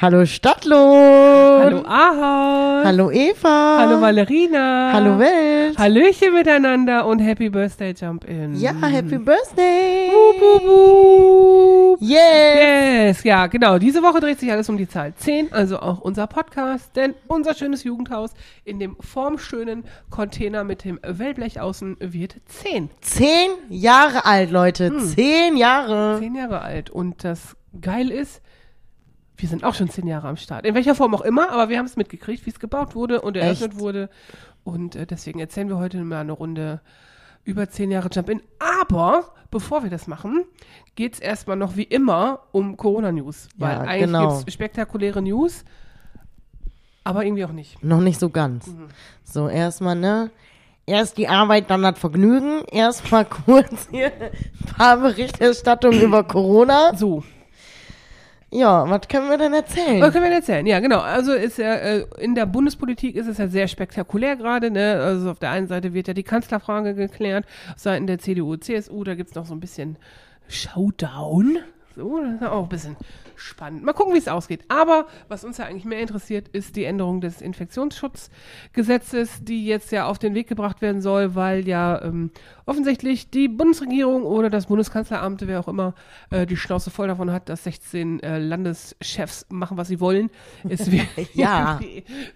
Hallo Stadtlohn. Hallo Ahoi. Hallo Eva. Hallo Valerina. Hallo Welt. Hallöchen miteinander und Happy Birthday Jump In. Ja, Happy Birthday. Wup, wup, wup. Yeah. Yes, ja, genau. Diese Woche dreht sich alles um die Zahl 10, also auch unser Podcast, denn unser schönes Jugendhaus in dem formschönen Container mit dem Wellblech außen wird 10. Zehn Jahre alt, Leute. Hm. Zehn Jahre. 10 Jahre alt. Und das geil ist, wir sind auch schon 10 Jahre am Start. In welcher Form auch immer, aber wir haben es mitgekriegt, wie es gebaut wurde und eröffnet Echt? wurde. Und äh, deswegen erzählen wir heute mal eine Runde über 10 Jahre Jump-In. Aber bevor wir das machen, geht es erstmal noch wie immer um Corona-News. Weil Ja, eigentlich genau. gibt es spektakuläre News, aber irgendwie auch nicht. Noch nicht so ganz. Mhm. So, erstmal, ne? Erst die Arbeit, dann das Vergnügen. Erstmal kurz hier ein paar Berichterstattungen über Corona. So, Ja, was können wir denn erzählen? Was können wir denn erzählen? Ja, genau. Also ist ja äh, in der Bundespolitik ist es ja sehr spektakulär gerade. Ne? Also auf der einen Seite wird ja die Kanzlerfrage geklärt, auf Seiten der CDU, CSU, da gibt's noch so ein bisschen Showdown. So, das ist auch ein bisschen spannend. Mal gucken, wie es ausgeht. Aber was uns ja eigentlich mehr interessiert, ist die Änderung des Infektionsschutzgesetzes, die jetzt ja auf den Weg gebracht werden soll, weil ja ähm, offensichtlich die Bundesregierung oder das Bundeskanzleramt, wer auch immer, äh, die Schnauze voll davon hat, dass 16 äh, Landeschefs machen, was sie wollen. Es wird Ja.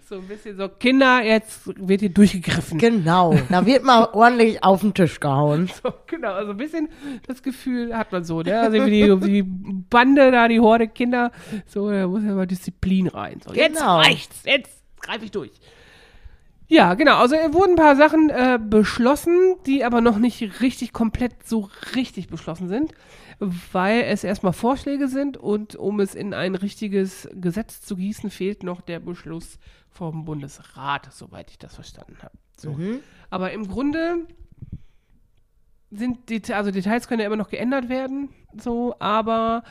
so ein bisschen so, Kinder, jetzt wird hier durchgegriffen. Genau, da wird mal ordentlich auf den Tisch gehauen. So, genau, also ein bisschen das Gefühl hat man so, ne? Also wie die, die Bande da, die Horde Kinder, so, da muss ja mal Disziplin rein. So, jetzt Genau. reicht's, jetzt greife ich durch. Ja, genau, also es wurden ein paar Sachen äh, beschlossen, die aber noch nicht richtig komplett so richtig beschlossen sind, weil es erstmal Vorschläge sind und um es in ein richtiges Gesetz zu gießen, fehlt noch der Beschluss vom Bundesrat, soweit ich das verstanden habe. So. Aber im Grunde sind die, also Details können ja immer noch geändert werden, so, aber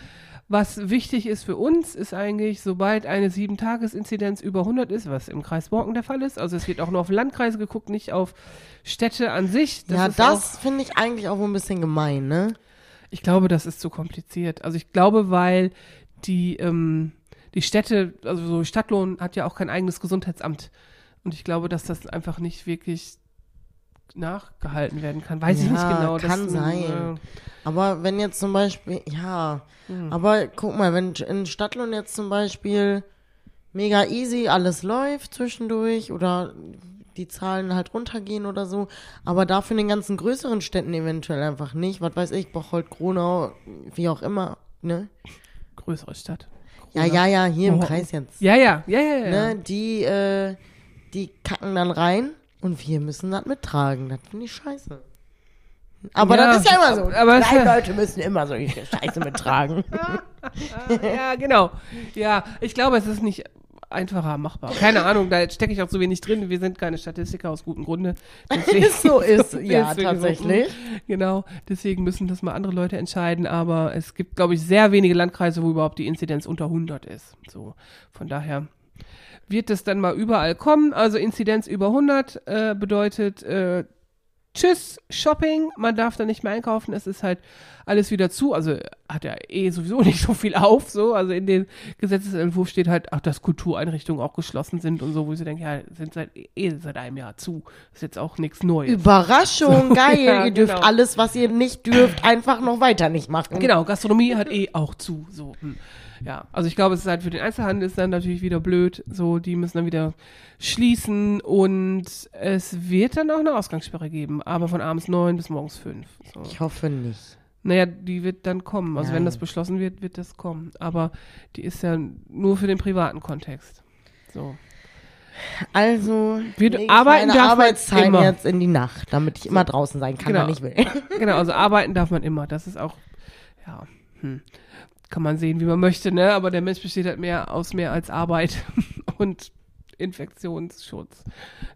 was wichtig ist für uns, ist eigentlich, sobald eine 7-Tages-Inzidenz über 100 ist, was im Kreis Borken der Fall ist, also es wird auch nur auf Landkreise geguckt, nicht auf Städte an sich. ja, ist das finde ich eigentlich auch ein bisschen gemein, ne? Ich glaube, das ist zu kompliziert. Also ich glaube, weil die, ähm, die Städte, also so Stadtlohn hat ja auch kein eigenes Gesundheitsamt. Und ich glaube, dass das einfach nicht wirklich nachgehalten werden kann. Weiß ich Ja, nicht genau. kann das, sein. Äh, Aber wenn jetzt zum Beispiel, ja, Hm. aber guck mal, wenn in Stadtlohn jetzt zum Beispiel mega easy alles läuft zwischendurch oder die Zahlen halt runtergehen oder so, aber dafür in den ganzen größeren Städten eventuell einfach nicht. Was weiß ich, Bocholt, Gronau, wie auch immer, ne? größere Stadt. Ja, ja, ja, hier im Oh. Kreis jetzt. Ja, ja, ja, ja, ja. Ne? Die, äh, die kacken dann rein und wir müssen das mittragen. Das finde ich scheiße. Aber Ja, das ist ja immer so. aber Kleine Leute müssen immer solche Scheiße mittragen. ja, genau. Ja, ich glaube, es ist nicht einfacher machbar. Keine Ahnung, da stecke ich auch so wenig drin. Wir sind keine Statistiker aus gutem Grunde. Deswegen- so ist, ja, deswegen so, tatsächlich. Genau, deswegen müssen das mal andere Leute entscheiden. Aber es gibt, glaube ich, sehr wenige Landkreise, wo überhaupt die Inzidenz unter 100 ist. So, von daher wird es dann mal überall kommen. Also Inzidenz über 100 äh, bedeutet äh, Tschüss, Shopping, man darf da nicht mehr einkaufen, es ist halt alles wieder zu, also hat ja eh sowieso nicht so viel auf, so, also in dem Gesetzesentwurf steht halt, ach, dass Kultureinrichtungen auch geschlossen sind und so, wo ich so denke, ja, sind seit, eh seit einem Jahr zu, ist jetzt auch nichts Neues. Überraschung, geil. Ja, ihr dürft genau. alles, was ihr nicht dürft, einfach noch weiter nicht machen. Genau, Gastronomie hat eh auch zu. So, hm. Ja. Also ich glaube, es ist halt für den Einzelhandel ist dann natürlich wieder blöd. So, die müssen dann wieder schließen und es wird dann auch eine Ausgangssperre geben, aber von abends neun bis morgens fünf. So. Ich hoffe nicht. Naja, die wird dann kommen. Also wenn Nein. das beschlossen wird, wird das kommen. Aber die ist ja nur für den privaten Kontext. So. Also, Wir arbeiten darf man Arbeitszeit immer. jetzt in die Nacht, damit ich immer draußen sein kann, Genau. wann ich will. Genau, also arbeiten darf man immer. Das ist auch, ja, hm, kann man sehen, wie man möchte, ne? Aber der Mensch besteht halt mehr aus mehr als Arbeit. Und Infektionsschutz.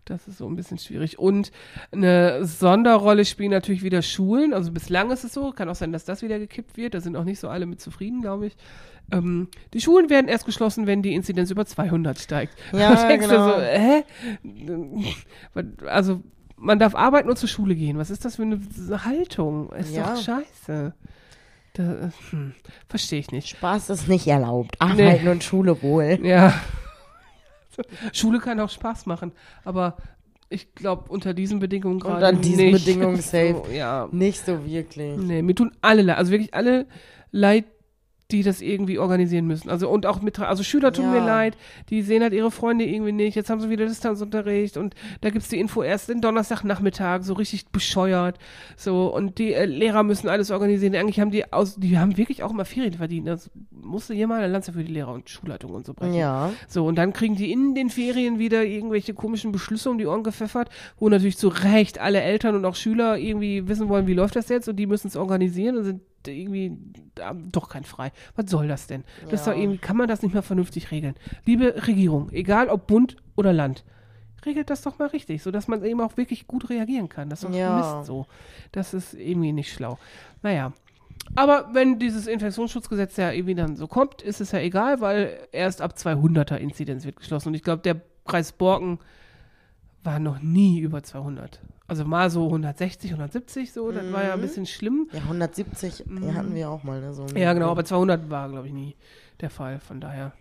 Das ist so ein bisschen schwierig. Und eine Sonderrolle spielen natürlich wieder Schulen. Also bislang ist es so. Kann auch sein, dass das wieder gekippt wird. Da sind auch nicht so alle mit zufrieden, glaube ich. Ähm, die Schulen werden erst geschlossen, wenn die Inzidenz über 200 steigt. Ja, genau. so, hä? Also, man darf arbeiten und zur Schule gehen. Was ist das für eine Haltung? Ist Ja. doch scheiße. Da, hm, verstehe ich nicht. Spaß ist nicht erlaubt. Arbeiten und Schule wohl. Ja. Schule kann auch Spaß machen, aber ich glaube, unter diesen Bedingungen gerade Unter diesen nicht. Bedingungen safe. So, ja. Nicht so wirklich. Nee, mir tun alle leid, also wirklich alle leid, die das irgendwie organisieren müssen. Also und auch mit, also Schüler tun Ja. mir leid, die sehen halt ihre Freunde irgendwie nicht. Jetzt haben sie wieder Distanzunterricht und da gibt's die Info erst den Donnerstagnachmittag, so richtig bescheuert. So, und die äh, Lehrer müssen alles organisieren. Eigentlich haben die aus, die haben wirklich auch immer Ferien verdient. Das musste jemand eine Lanze für die Lehrer und Schulleitung und so brechen. Ja. So, und dann kriegen die in den Ferien wieder irgendwelche komischen Beschlüsse um die Ohren gepfeffert, wo natürlich zu Recht alle Eltern und auch Schüler irgendwie wissen wollen, wie läuft das jetzt und die müssen es organisieren und sind irgendwie doch kein Frei. Was soll das denn? Das Ja. doch irgendwie, kann man das nicht mal vernünftig regeln? Liebe Regierung, egal ob Bund oder Land, regelt das doch mal richtig, sodass man eben auch wirklich gut reagieren kann. Das ist doch Ja. Mist so. Das ist irgendwie nicht schlau. Naja. Aber wenn dieses Infektionsschutzgesetz ja irgendwie dann so kommt, ist es ja egal, weil erst ab 200er Inzidenz wird geschlossen. Und ich glaube, der Preis Borken war noch nie über 200. Also mal so 160, 170 so, das war ja ein bisschen schlimm. Ja, 170 ja, hatten wir auch mal. Ne, so Ja, genau, aber 200 war, glaube ich, nie der Fall. Von daher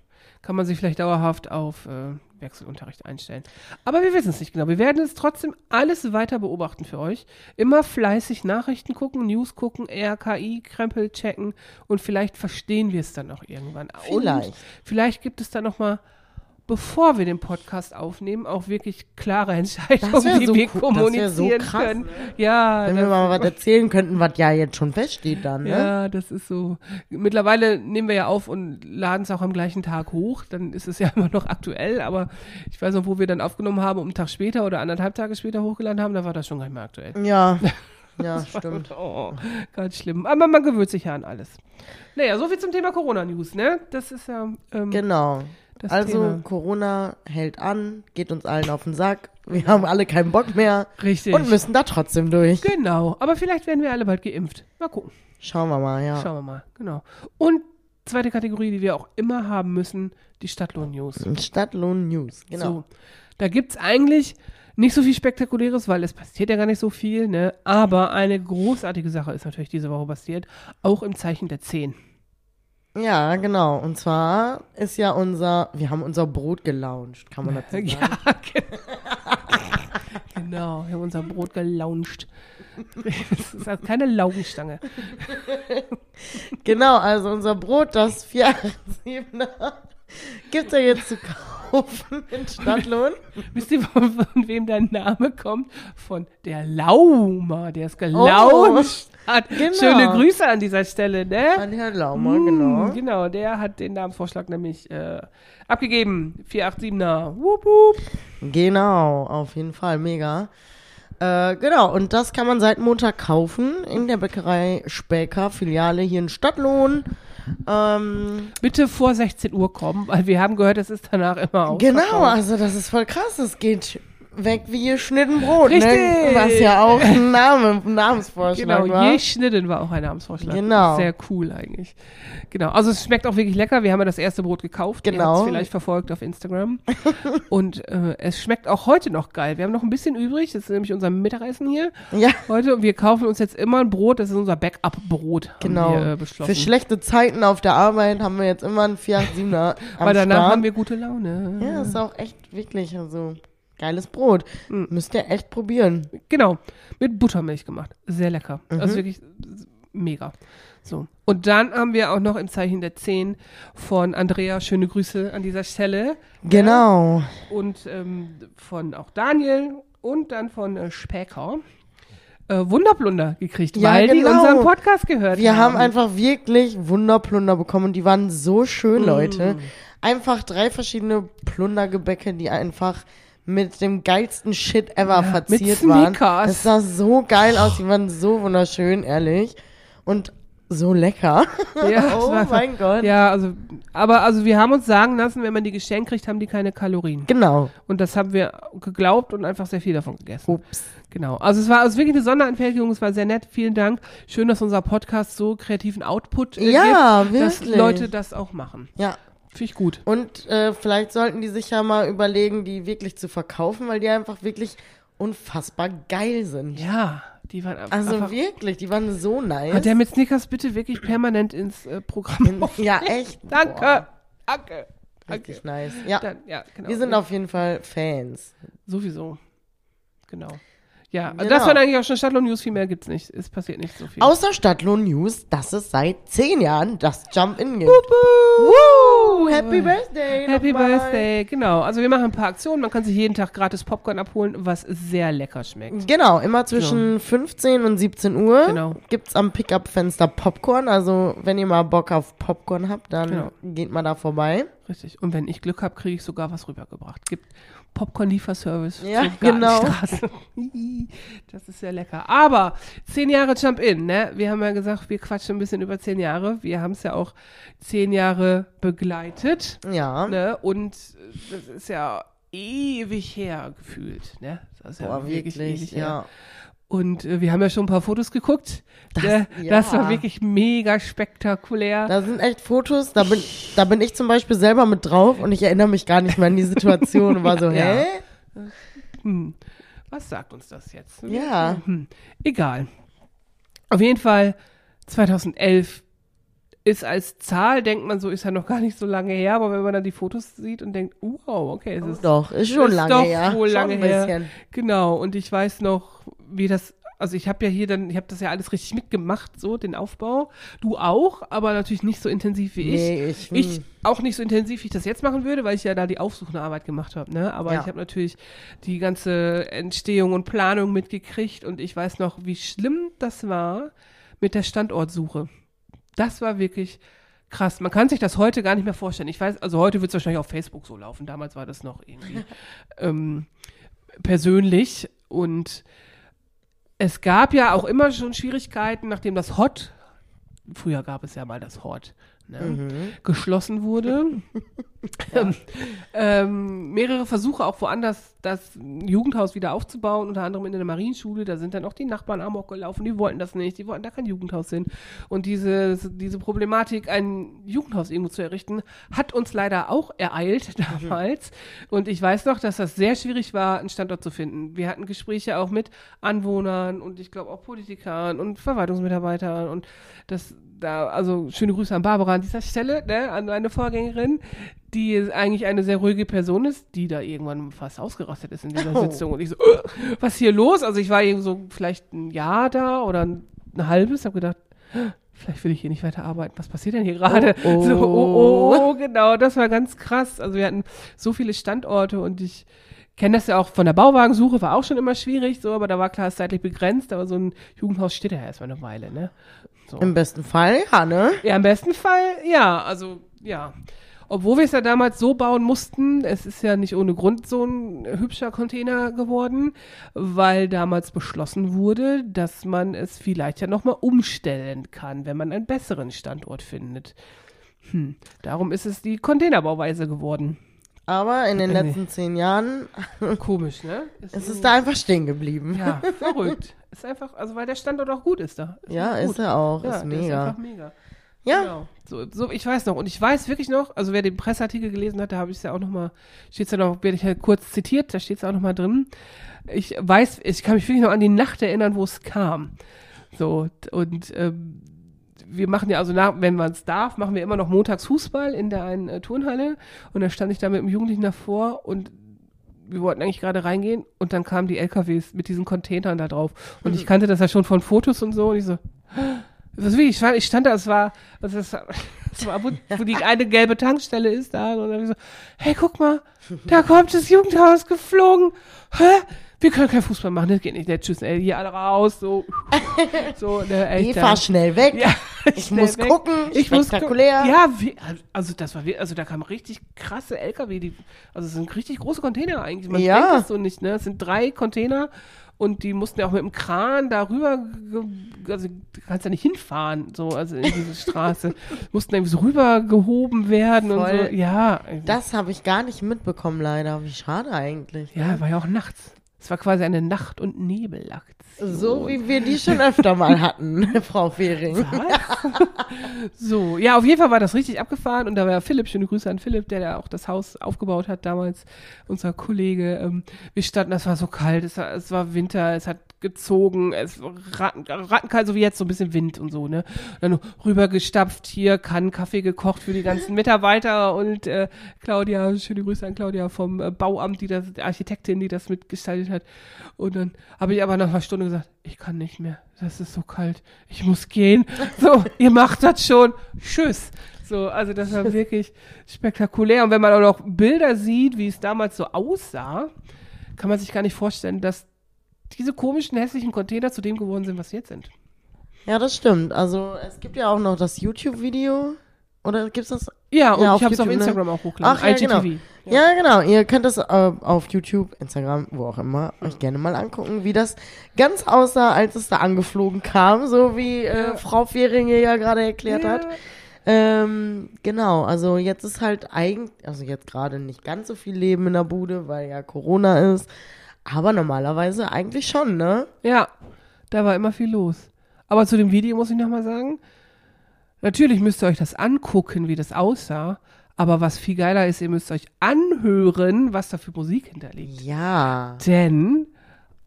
kann man sich vielleicht dauerhaft auf äh, Wechselunterricht einstellen. Aber wir wissen es nicht genau. Wir werden es trotzdem alles weiter beobachten für euch. Immer fleißig Nachrichten gucken, News gucken, RKI, Krempel checken und vielleicht verstehen wir es dann auch irgendwann. Vielleicht. Und vielleicht gibt es dann noch mal bevor wir den Podcast aufnehmen, auch wirklich klare Entscheidungen, wie so wir cool. Wär so kommunizieren krass, können. Ja, Wenn wir mal was erzählen könnten, was ja jetzt schon feststeht dann, ne? ja, das ist so. Mittlerweile nehmen wir ja auf und laden es auch am gleichen Tag hoch. Dann ist es ja immer noch aktuell. Aber ich weiß noch, wo wir dann aufgenommen haben, um einen Tag später oder anderthalb Tage später hochgeladen haben, da war das schon gar nicht mehr aktuell. Ja. Ja, stimmt. Oh, ganz schlimm. Aber man gewöhnt sich ja an alles. Naja, soviel zum Thema Corona-News, ne? Das ist ja ähm, Genau. Das Also Thema. Corona hält an, geht uns allen auf den Sack. Wir haben alle keinen Bock mehr Richtig. und müssen da trotzdem durch. genau. Aber vielleicht werden wir alle bald geimpft. Mal gucken. Schauen wir mal, ja. Schauen wir mal. Genau. Und zweite Kategorie, die wir auch immer haben müssen, die Stadtlohn-News. Stadtlohn News, genau. So, da gibt's eigentlich nicht so viel Spektakuläres, weil es passiert ja gar nicht so viel, ne? Aber eine großartige Sache ist natürlich diese Woche passiert, auch im Zeichen der 10. Ja, genau. Und zwar ist ja unser, wir haben unser Brot gelauncht, kann man dazu sagen. Ja, genau. genau, wir haben unser Brot gelauncht. Das ist halt keine Laugenstange. Genau, also unser Brot, das 487er, gibt ja jetzt zu kaufen in Stadtlohn. Wisst ihr, von, von wem der Name kommt? Von der Lauma, der es gelauncht hat. genau. Schöne Grüße an dieser Stelle, ne? An Herrn Laumer, Mm, genau. Genau, der hat den Namensvorschlag nämlich äh, abgegeben. 487er. Wup, wup. Genau, auf jeden Fall, mega. Äh, genau, und das kann man seit Montag kaufen in der Bäckerei Späker, Filiale hier in Stadtlohn. Ähm, Bitte vor 16 Uhr kommen, weil wir haben gehört, es ist danach immer ausverkauft. genau, also das ist voll krass, es geht weg wie geschnitten Brot, Richtig. ne? Was ja auch ein Name, ein Namensvorschlag Genau, war. je schnitten war auch ein Namensvorschlag. Genau. Sehr cool eigentlich. Genau, also es schmeckt auch wirklich lecker. Wir haben ja das erste Brot gekauft. Ihr Genau. habt's vielleicht verfolgt auf Instagram. Und äh, es schmeckt auch heute noch geil. Wir haben noch ein bisschen übrig. Das ist nämlich unser Mittagessen hier Ja, heute. Und wir kaufen uns jetzt immer ein Brot. Das ist unser Backup-Brot. genau. Wir, äh, beschlossen. Für schlechte Zeiten auf der Arbeit haben wir jetzt immer einen 487er am Weil danach Start. haben wir gute Laune. Ja, ist auch echt wirklich, also geiles Brot. Mm. Müsst ihr echt probieren. Genau, mit Buttermilch gemacht. Sehr lecker. Mhm. Also wirklich mega. So. Und dann haben wir auch noch im Zeichen der 10 von Andrea, schöne Grüße an dieser Stelle. Genau. Und ähm, von auch Daniel und dann von äh, Späker. Äh, Wunderblunder gekriegt, Ja, weil die genau. unseren Podcast gehört Wir haben. haben einfach wirklich Wunderplunder bekommen und die waren so schön, Mm. Leute. Einfach drei verschiedene Plundergebäcke, die einfach mit dem geilsten Shit ever mit verziert waren. Snickers. Es sah so geil aus, die waren so wunderschön, ehrlich. Und so lecker. Ja, oh mein Gott. Ja, also, aber also wir haben uns sagen lassen, wenn man die geschenkt kriegt, haben die keine Kalorien. Genau. Und das haben wir geglaubt und einfach sehr viel davon gegessen. Ups. Genau. Also es war also wirklich eine Sonderanfertigung, es war sehr nett. Vielen Dank. Schön, dass unser Podcast so kreativen Output äh, Ja, gibt, dass wirklich. Leute das auch machen. Ja. Finde ich gut. Und äh, vielleicht sollten die sich ja mal überlegen, die wirklich zu verkaufen, weil die einfach wirklich unfassbar geil sind. Ja, die waren einfach. Also einfach wirklich, die waren so nice. hat der mit Snickers bitte wirklich permanent ins äh, Programm. ja, echt. Danke. Boah, Danke. Danke. richtig nice. Ja, Dann, ja, genau. wir sind auf jeden Fall Fans. Sowieso. Genau. Ja, also Genau. das waren eigentlich auch schon Stadtlohn News, viel mehr gibt's nicht. Es passiert nicht so viel. Außer Stadtlohn News, dass es seit zehn Jahren das Jump-In gibt. Woo! Happy Birthday! Happy. Birthday, genau. Also wir machen ein paar Aktionen. Man kann sich jeden Tag gratis Popcorn abholen, was sehr lecker schmeckt. Genau, immer zwischen 15 und 17 Uhr Genau. gibt's am Pickup-Fenster Popcorn. Also wenn ihr mal Bock auf Popcorn habt, dann Genau. geht mal da vorbei. Richtig. Und wenn ich Glück habe, kriege ich sogar was rübergebracht. Gibt Popcorn-Lieferservice Ja, genau. Das ist sehr lecker. Aber zehn Jahre Jump-In, ne? Wir haben ja gesagt, wir quatschen ein bisschen über zehn Jahre. Wir haben es ja auch zehn Jahre begleitet. Ja. Ne? Und äh, das ist ja ewig her gefühlt. Ne? Das ist ja Boah, wirklich, ewig her. ja. Und äh, wir haben ja schon ein paar Fotos geguckt. Das, ne? ja. das war wirklich mega spektakulär. Da sind echt Fotos, da bin, da bin ich zum Beispiel selber mit drauf und ich erinnere mich gar nicht mehr an die Situation und war so, Ja. hä? Hm. Was sagt uns das jetzt? Ja. Hm. Egal. Auf jeden Fall 2011 ist als Zahl, denkt man so, ist ja noch gar nicht so lange her, aber wenn man dann die Fotos sieht und denkt, wow, okay, es ist Doch, ist schon ist lange doch her. wohl schon lange ein her. bisschen. Genau, und ich weiß noch, wie das, also ich habe ja hier dann, ich habe das ja alles richtig mitgemacht, so den Aufbau. Du auch, aber natürlich nicht so intensiv wie ich. Nee, ich, Ich hm. auch nicht so intensiv, wie ich das jetzt machen würde, weil ich ja da die aufsuchende Arbeit gemacht habe, ne? Aber Ja. ich habe natürlich die ganze Entstehung und Planung mitgekriegt und ich weiß noch, wie schlimm das war mit der Standortsuche. Das war wirklich krass. Man kann sich das heute gar nicht mehr vorstellen. Ich weiß, also heute wird es wahrscheinlich auf Facebook so laufen. Damals war das noch irgendwie ähm, persönlich und es gab ja auch immer schon Schwierigkeiten, nachdem das Hot, früher gab es ja mal das Hot, ne, Mhm. geschlossen wurde. ähm, ähm, mehrere Versuche auch woanders das Jugendhaus wieder aufzubauen, unter anderem in der Marienschule. Da sind dann auch die Nachbarn amok gelaufen, die wollten das nicht, die wollten da kein Jugendhaus hin. Und diese, diese Problematik, ein Jugendhaus irgendwo zu errichten, hat uns leider auch ereilt damals. Und ich weiß noch, dass das sehr schwierig war, einen Standort zu finden. Wir hatten Gespräche auch mit Anwohnern und ich glaube auch Politikern und Verwaltungsmitarbeitern und das da, also schöne Grüße an Barbara an dieser Stelle, ne, an meine Vorgängerin, die eigentlich eine sehr ruhige Person ist, die da irgendwann fast ausgerastet ist in dieser Oh. Sitzung. Und ich so, "Äh, was ist hier los? Also ich war eben so vielleicht ein Jahr da oder ein, ein halbes, habe gedacht, "Äh, vielleicht will ich hier nicht weiter arbeiten. Was passiert denn hier gerade? Oh, oh. So, oh, oh, genau, das war ganz krass. Also wir hatten so viele Standorte und ich kenne das ja auch von der Bauwagensuche, war auch schon immer schwierig, so, aber da war klar, es ist zeitlich begrenzt, aber so ein Jugendhaus steht ja erstmal eine Weile, ne? So. Im besten Fall, ja, ne? Ja, im besten Fall, ja, also, ja. Obwohl wir es ja damals so bauen mussten, es ist ja nicht ohne Grund so ein hübscher Container geworden, weil damals beschlossen wurde, dass man es vielleicht ja nochmal umstellen kann, wenn man einen besseren Standort findet. Hm, darum ist es die Containerbauweise geworden. Aber in den Äh, nee. letzten zehn Jahren Komisch, ne? ist es da einfach stehen geblieben. Ja, verrückt. Ist einfach, also weil der Standort auch gut ist da. Ja, einfach ist er auch. Ja, ist der ist mega. einfach mega. Ja, Genau. So, so, ich weiß noch. Und ich weiß wirklich noch, also wer den Presseartikel gelesen hat, da habe ich es ja auch nochmal, steht es ja noch, werde ich ja kurz zitiert, da steht es auch nochmal drin. Ich weiß, ich kann mich wirklich noch an die Nacht erinnern, wo es kam. So, und ähm, wir machen ja also nach, wenn man es darf, machen wir immer noch montags Fußball in der einen äh, Turnhalle. Und da stand ich da mit dem Jugendlichen davor und wir wollten eigentlich gerade reingehen und dann kamen die LKWs mit diesen Containern da drauf. Und ich kannte das ja schon von Fotos und so und ich so, wirklich, ich stand, ich stand da, es war, also es war, es war wo, wo die eine gelbe Tankstelle ist da und dann ich so, hey, guck mal, da kommt das Jugendhaus geflogen. Hä? Wir können kein Fußball machen, das geht nicht. Ne, tschüss, ey, hier alle raus, so, so, ne, echt. Eva, da- schnell weg. ja, ich schnell muss weg. gucken. Ich muss spektakulär. gucken. Ja, wie, also das war, also da kamen richtig krasse LKW, die, also es sind richtig große Container eigentlich. Man Ja. denkt das so nicht, ne? Es sind drei Container und die mussten ja auch mit dem Kran darüber, also du kannst ja nicht hinfahren, so, also in diese Straße, mussten irgendwie so rübergehoben werden und Voll. so, ja. Das habe ich gar nicht mitbekommen, leider. Wie schade eigentlich. ja, war ja auch nachts. Es war quasi eine Nacht- und Nebelaktion. So wie wir die schon öfter mal hatten, Frau Fehring. So, ja, auf jeden Fall war das richtig abgefahren und da war Philipp, schöne Grüße an Philipp, der da auch das Haus aufgebaut hat damals, unser Kollege. Ähm, wir standen, es war so kalt, es war, es war Winter, es hat gezogen, es ratten, rattenkalt, so wie jetzt, so ein bisschen Wind und so, ne. Und dann rübergestapft, hier Kannen Kaffee gekocht für die ganzen Mitarbeiter und äh, Claudia, schöne Grüße an Claudia vom äh, Bauamt, die das, die Architektin, die das mitgestaltet hat. Und dann habe ich aber nach einer Stunde gesagt, ich kann nicht mehr, das ist so kalt, ich muss gehen. So, ihr macht das schon, tschüss. So, also das war wirklich spektakulär. Und wenn man auch noch Bilder sieht, wie es damals so aussah, kann man sich gar nicht vorstellen, dass diese komischen, hässlichen Container zu dem geworden sind, was sie jetzt sind. Ja, das stimmt. Also es gibt ja auch noch das YouTube-Video. Oder gibt's das? Ja, und Ja, ich habe es auf ne? Instagram auch hochgeladen. Ach, ja, genau. IGTV. Ja, genau. Ihr könnt das äh, auf YouTube, Instagram, wo auch immer, euch gerne mal angucken, wie das ganz aussah, als es da angeflogen kam, so wie äh, Ja. Frau Fehringe ja gerade erklärt Ja. hat. Ähm, genau, also jetzt ist halt eigentlich, also jetzt gerade nicht ganz so viel Leben in der Bude, weil ja Corona ist. Aber normalerweise eigentlich schon, ne? Ja, da war immer viel los. Aber zu dem Video muss ich nochmal sagen, natürlich müsst ihr euch das angucken, wie das aussah. Aber was viel geiler ist, ihr müsst euch anhören, was da für Musik hinterliegt. Ja. Denn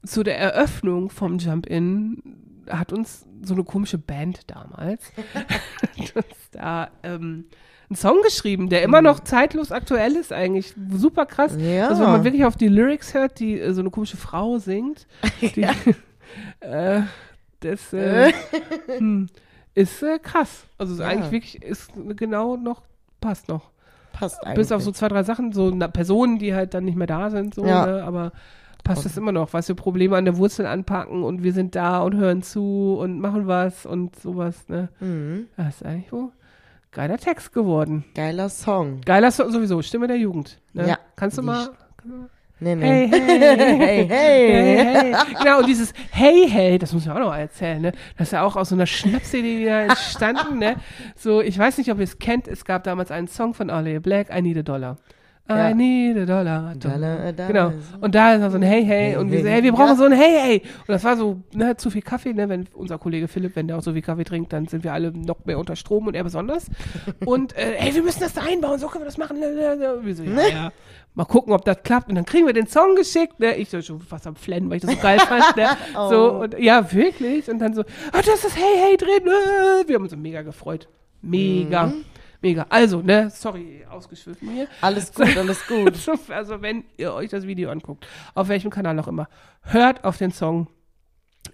zu der Eröffnung vom Jump-In hat uns so eine komische Band damals da ähm, einen Song geschrieben, der immer noch zeitlos aktuell ist eigentlich. Super krass. Ja. Also wenn man wirklich auf die Lyrics hört, die äh, so eine komische Frau singt, die, äh, das äh, hm, ist äh, krass. Also ist Ja. eigentlich wirklich ist genau noch passt noch. Passt eigentlich. Bis auf so zwei, drei Sachen, so na, Personen, die halt dann nicht mehr da sind, so, Ja. ne? aber passt das immer noch, was wir Probleme an der Wurzel anpacken und wir sind da und hören zu und machen was und sowas, ne? Mhm. Das ist eigentlich wohl geiler Text geworden. Geiler Song. Geiler Song sowieso, Stimme der Jugend. Ne? Ja. Kannst du mal. Nee, nee. Hey, hey, hey, hey. hey, hey. Genau, und dieses Hey, hey, das muss ich auch noch erzählen, ne? Das ist ja auch aus so einer Schnapsidee wieder entstanden, ne? So, ich weiß nicht, ob ihr es kennt, es gab damals einen Song von Arley Black, I Need a Dollar. I Ja. need a dollar. Dollar, a dollar. Genau. Und da ist noch so ein Hey, hey. Und wir so, hey, wir brauchen so ein Hey, hey. Und das war so, ne, zu viel Kaffee, ne, wenn unser Kollege Philipp, wenn der auch so viel Kaffee trinkt, dann sind wir alle noch mehr unter Strom und er besonders. Und, äh, hey, wir müssen das da einbauen, so können wir das machen. Wir so, ja, ja. Mal gucken, ob das klappt. Und dann kriegen wir den Song geschickt, ne. Ich so schon fast am Flennen, weil ich das so geil fand, ne. So, Oh. und, ja, wirklich. Und dann so, ah, das ist Hey, hey drin. Wir haben uns so mega gefreut. Mega. Mega. Also, ne, sorry, ausgeschwiffen hier. Alles gut, alles gut. So, Also, wenn ihr euch das Video anguckt, auf welchem Kanal auch immer, hört auf den Song.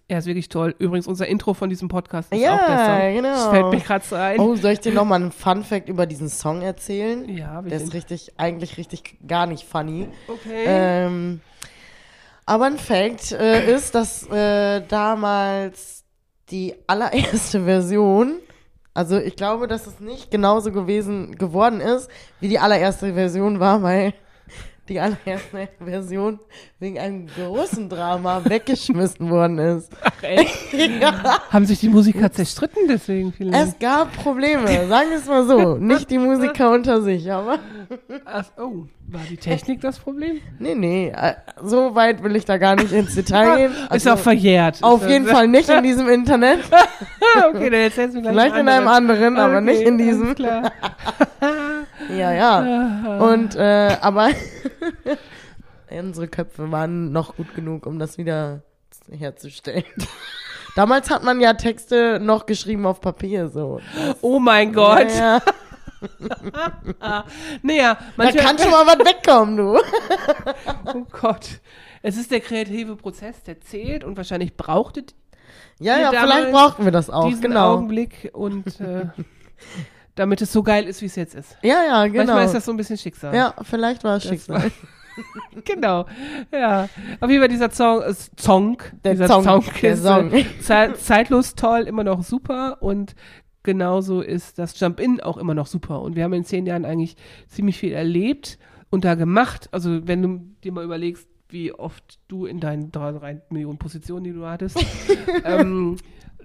Er ist wirklich toll. Übrigens, unser Intro von diesem Podcast ist Ja, auch der Song. genau. Das fällt mir gerade so ein. Oh, soll ich dir nochmal einen Fun-Fact über diesen Song erzählen? Ja, Der ist richtig, eigentlich richtig gar nicht funny. Okay. Ähm, aber ein Fact äh, ist, dass äh, damals die allererste Version, also ich glaube, dass es nicht genauso gewesen geworden ist, wie die allererste Version war, weil die allererste Version wegen einem großen Drama weggeschmissen worden ist. Ach, echt? Haben sich die Musiker zerstritten deswegen vielleicht? Es gab Probleme, sagen wir es mal so. Nicht die Musiker unter sich, aber Ach, oh, war die Technik das Problem? nee, nee, äh, so weit will ich da gar nicht ins Detail gehen. ist Also, auch verjährt. Auf Ist jeden Fall nicht in diesem Internet, okay, dann erzählst du gleich vielleicht in einem anderen, aber Okay, nicht in alles diesem. Klar. Ja, ja. Und, äh, aber unsere Köpfe waren noch gut genug, um das wieder herzustellen. Damals hat man ja Texte noch geschrieben auf Papier, so. Oh mein Gott. Ja, Naja, da manche, kann schon mal was wegkommen, du. Oh Gott. Es ist der kreative Prozess, der zählt und wahrscheinlich brauchtet Ja, ja, vielleicht brauchten wir das auch, diesen genau. Augenblick und äh, damit es so geil ist, wie es jetzt ist. Ja, ja, genau. Manchmal ist das so ein bisschen Schicksal. ja, vielleicht war es Das Schicksal. Genau. Ja. Auf jeden Fall dieser Song, äh, Song, Der dieser Song, Song, der ist Song. Äh, zei- zeitlos toll, immer noch super und genauso ist das Jump-In auch immer noch super. Und wir haben in zehn Jahren eigentlich ziemlich viel erlebt und da gemacht. Also wenn du dir mal überlegst, wie oft du in deinen drei, drei Millionen Positionen, die du hattest, ähm,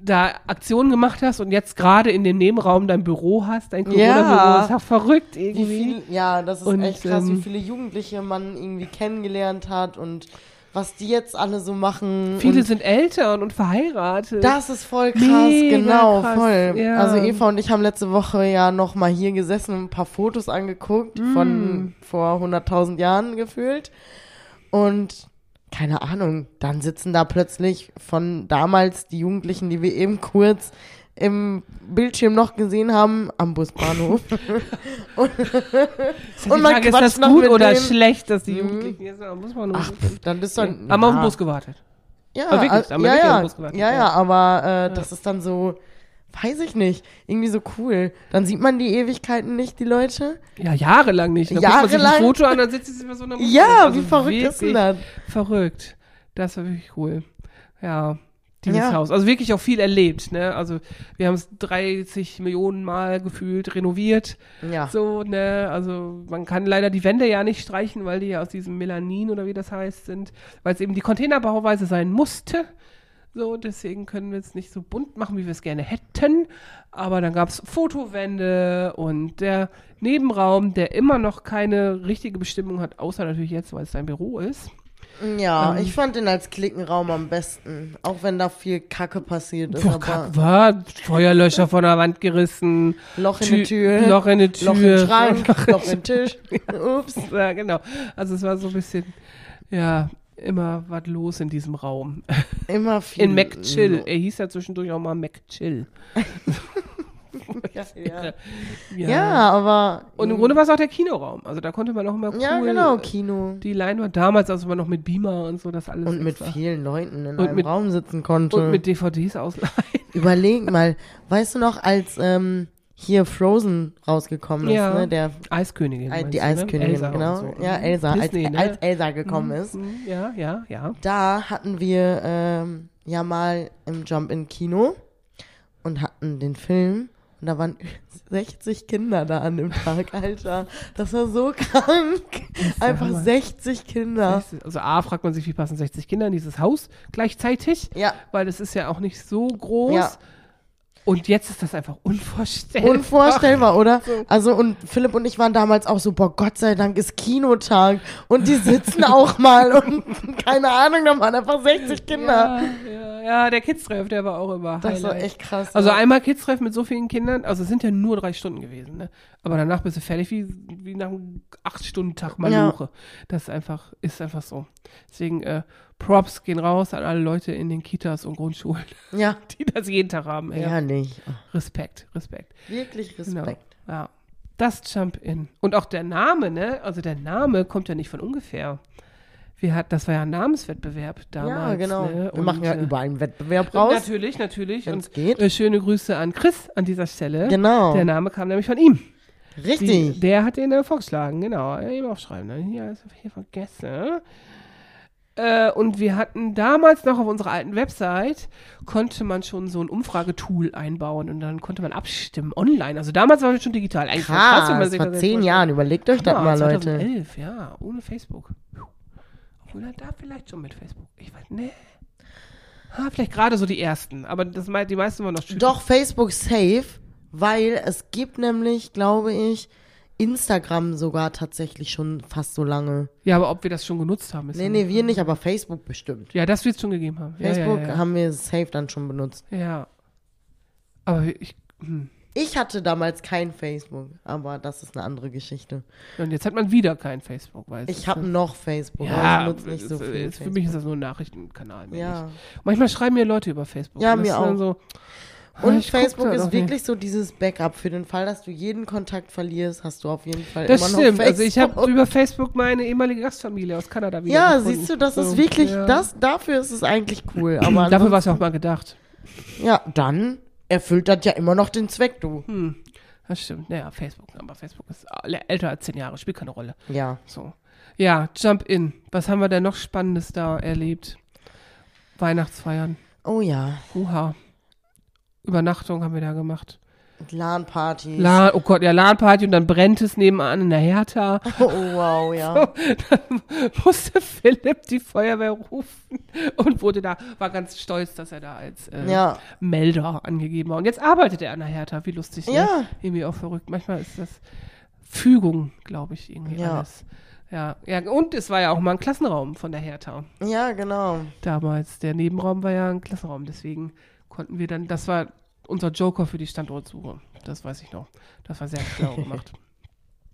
da Aktionen gemacht hast und jetzt gerade in dem Nebenraum dein Büro hast, dein Corona-Büro. Ja. ist ja verrückt Wie irgendwie. viel, ja, das ist Und, echt krass, wie ähm, viele Jugendliche man irgendwie kennengelernt hat und was die jetzt alle so machen. Viele sind Eltern und verheiratet. Das ist voll krass, Mega genau, krass, voll. ja. Also Eva und ich haben letzte Woche ja noch mal hier gesessen und ein paar Fotos angeguckt Mm. von vor 100.000 Jahren gefühlt. Und keine Ahnung, dann sitzen da plötzlich von damals die Jugendlichen, die wir eben kurz im Bildschirm noch gesehen haben, am Busbahnhof. Ja und die man Frage, ist das gut oder denen. schlecht, dass die Mhm. Jugendlichen jetzt man nur Ach, pf, dann bist du dann. Haben auf den ja. Bus gewartet. Ja, Aber wirklich, also, haben wir ja, ja, den Bus gewartet, ja, ja. ja, aber äh, das ist dann so, weiß ich nicht, irgendwie so cool. Dann sieht man die Ewigkeiten nicht, die Leute. Ja, jahrelang nicht. Dann guckt man sich Jahrelang? ein Foto an, dann sitzt sie bei so einer Mutter. Ja, Also wie verrückt ist denn das? Verrückt. Das war wirklich cool. Ja, dieses Ja. Haus. Also wirklich auch viel erlebt, ne? Also wir haben es 30 Millionen Mal gefühlt renoviert. Ja. So, ne? Also man kann leider die Wände ja nicht streichen, weil die ja aus diesem Melanin oder wie das heißt sind, weil es eben die Containerbauweise sein musste. So, deswegen können wir es nicht so bunt machen, wie wir es gerne hätten. Aber dann gab es Fotowände und der Nebenraum, der immer noch keine richtige Bestimmung hat, außer natürlich jetzt, weil es sein Büro ist. Ja, Ähm. ich fand den als Klickenraum am besten. Auch wenn da viel Kacke passiert ist. Boah, Kack, war Feuerlöscher von der Wand gerissen. Loch in Tü- die Tür. Loch in die Tür. Loch im Schrank, Loch im Tisch. Ups. Ja, genau. Also es war so ein bisschen, ja, immer was los in diesem Raum. Immer viel. In McChill. Er hieß ja zwischendurch auch mal McChill. Ja, ja. Ja. ja, aber. Und im Grunde war es auch der Kinoraum. Also da konnte man auch immer cool Ja, genau, Kino. die Leinwand damals, also man noch mit Beamer und so, das alles. Und mit extra. vielen Leuten in Und einem mit- Raum sitzen konnte. und mit DVDs ausleihen. Überleg mal, weißt du noch, als ähm, hier Frozen rausgekommen ist, Ja. ne? Der, Eiskönigin. äh, die ne? Eiskönigin, Elsa genau. so. Ja, Elsa, Disney, als, ne? als Elsa gekommen ist. Mhm, Ja, ja, ja. Da hatten wir ähm, ja mal im Jump-In-Kino und hatten den Film. Und da waren 60 Kinder da an dem Tag, Alter. Das war so krank. Einfach Hammer. 60 Kinder. Also A, fragt man sich, wie passen 60 Kinder in dieses Haus gleichzeitig? Ja, Weil es ist ja auch nicht so groß. Ja. Und jetzt ist das einfach unvorstellbar. unvorstellbar, oder? Also, und Philipp und ich waren damals auch so, boah, Gott sei Dank ist Kinotag. Und die sitzen auch mal und keine Ahnung, da waren einfach 60 Kinder. Ja, ja, ja, der Kids-Treff, der war auch immer Das war echt krass. Also ja. einmal Kids-Treff mit so vielen Kindern, also es sind ja nur drei Stunden gewesen, ne? Aber danach bist du fertig wie, wie nach einem Acht-Stunden-Tag Maluche. Das ist einfach, ist einfach so. Deswegen, äh, Props gehen raus an alle Leute in den Kitas und Grundschulen, Ja, die das jeden Tag haben. Ey. herrlich. Respekt, Respekt. Wirklich Genau. Respekt. Ja. Das Jump-In. Und auch der Name, ne? Also der Name kommt ja nicht von ungefähr. Wir hat, das war ja ein Namenswettbewerb damals. ja, genau. Ne? Wir machen ja äh, überall einen Wettbewerb raus. Natürlich, natürlich. Wenn's Und geht. Äh, schöne Grüße an Chris an dieser Stelle. Genau. Der Name kam nämlich von ihm. Die, Richtig. der hat den äh, vorgeschlagen, genau. Eben aufschreiben. Ne? Hier ist hier vergessen. Äh, und wir hatten damals noch auf unserer alten Website, konnte man schon so ein Umfragetool einbauen und dann konnte man abstimmen online. Also damals war es schon digital. Eigentlich Krass, wenn man sich vor zehn. Jahren. Überlegt euch das mal, Leute. 2011, ja, ohne Facebook. Obwohl da vielleicht schon mit Facebook. Ich weiß, ne. Ah, vielleicht gerade so die ersten, aber das, die meisten waren noch schön. Doch, Facebook safe, weil es gibt nämlich, glaube ich, Instagram sogar tatsächlich schon fast so lange. Ja, aber ob wir das schon genutzt haben, ist Nee, ja nee, wir nicht, aber Facebook bestimmt. Ja, das wird es schon gegeben haben. Facebook ja, ja, haben wir safe dann schon benutzt. ja. Aber ich. Hm. Ich hatte damals kein Facebook, aber das ist eine andere Geschichte. Und jetzt hat man wieder kein Facebook, weil Ich ist habe noch Facebook, ja, aber ich nutze nicht so viel. es- Für mich ist das nur ein Nachrichtenkanal. ja. Manchmal schreiben mir Leute über Facebook. Ja, mir ist auch. So, Und ich Facebook ist wirklich nicht. so dieses Backup. Für den Fall, dass du jeden Kontakt verlierst, hast du auf jeden Fall Das immer noch stimmt. Facebook. Also ich habe über Facebook meine ehemalige Gastfamilie aus Kanada wieder Ja, gefunden. siehst du, das So, ist wirklich, ja. das, dafür ist es eigentlich cool. Aber Dafür war es ja auch mal gedacht. Ja, dann erfüllt das ja immer noch den Zweck, du. Hm, das stimmt. Naja, Facebook. Aber Facebook ist älter als zehn Jahre, spielt keine Rolle. Ja. So. Ja, Jump In. Was haben wir denn noch Spannendes da erlebt? Weihnachtsfeiern. Oh ja. Uha. Übernachtung haben wir da gemacht. LAN-Partys. LAN, oh Gott, ja, LAN-Party und dann brennt es nebenan in der Hertha. oh, wow, ja. Dann musste Philipp die Feuerwehr rufen und wurde da, war ganz stolz, dass er da als äh, Ja. Melder angegeben war. Und jetzt arbeitet er an der Hertha, wie lustig, ne? Ja. Irgendwie auch verrückt. Manchmal ist das Fügung, glaube ich, irgendwie Ja. alles. Ja, ja, und es war ja auch mal ein Klassenraum von der Hertha Ja, genau. damals. Der Nebenraum war ja ein Klassenraum, deswegen konnten wir dann, das war unser Joker für die Standortsuche. Das weiß ich noch. Das war sehr schlau gemacht.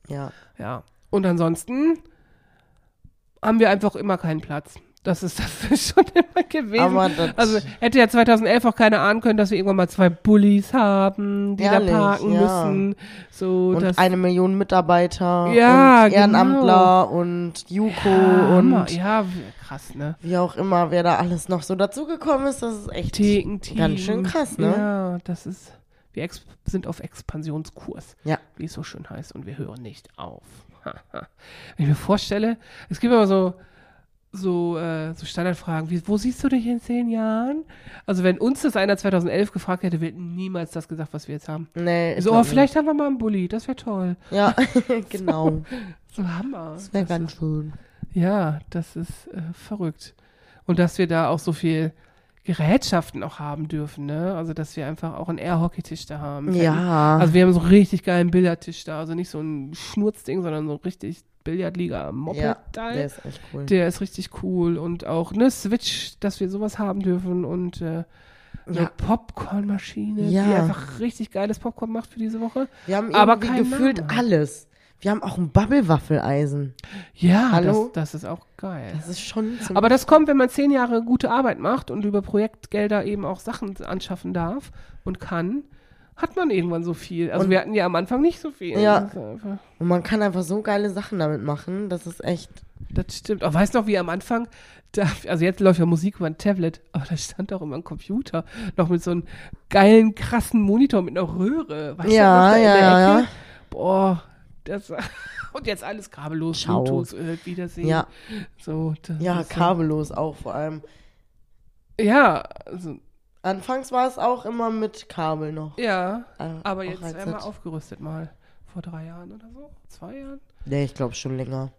Ja. Ja. Und ansonsten haben wir einfach immer keinen Platz. Das ist das schon immer gewesen. Aber das, also hätte ja 2011 auch keiner ahnen können, dass wir irgendwann mal zwei Bullies haben, die Ehrlich, da parken ja. müssen. So, und eine Million Mitarbeiter Ja, und genau. Ehrenamtler und Juko ja, und ja, krass, ne? wie auch immer, wer da alles noch so dazugekommen ist, das ist echt Thekenteam. ganz schön krass, ne? Ja, das ist, wir sind auf Expansionskurs, Ja. wie es so schön heißt, und wir hören nicht auf. Wenn ich mir vorstelle, es gibt immer so, so, äh, so Standardfragen, wie, wo siehst du dich in zehn Jahren? Also wenn uns das einer 2011 gefragt hätte, wir hätten niemals das gesagt, was wir jetzt haben. Nee, So, oh, vielleicht haben wir mal einen Bulli, das wäre toll. Ja, genau. So Hammer. Das wäre ganz schön. Ja, das ist äh, verrückt. Und dass wir da auch so viel Gerätschaften auch haben dürfen, ne? Also, dass wir einfach auch einen Air-Hockey-Tisch da haben. Ja. Also, wir haben so einen richtig geilen Billardtisch da. Also nicht so ein Schnurzding, sondern so richtig Billardliga ja, Moped-Teil. der ist echt cool. Der ist richtig cool. Und auch eine Switch, dass wir sowas haben dürfen. Und äh, eine Ja. Popcornmaschine, die Ja. einfach richtig geiles Popcorn macht für diese Woche. Wir haben aber gefühlt Namen. alles. Wir haben auch ein Bubble-Waffeleisen. Ja, Hallo? Das, das ist auch geil. Das ist schon Aber das kommt, wenn man zehn Jahre gute Arbeit macht und über Projektgelder eben auch Sachen anschaffen darf und kann, hat man irgendwann so viel. Also Und- wir hatten ja am Anfang nicht so viel. Ja. Und man kann einfach so geile Sachen damit machen. Das ist echt. das stimmt. Aber weißt du noch, wie am Anfang, da, also jetzt läuft ja Musik über ein Tablet, aber da stand auch immer ein Computer, noch mit so einem geilen, krassen Monitor mit einer Röhre. Weißt Ja, du, ja, ja, Ecke? Boah, das und jetzt alles kabellos, Ciao. Bluetooth, äh, Wiedersehen. Ja, So, ja, ist so- kabellos auch vor allem. Ja, also, Anfangs war es auch immer mit Kabel noch. ja. Äh, Aber jetzt das- aufgerüstet mal. Vor drei Jahren oder so? Zwei Jahren? Nee, ich glaube schon länger.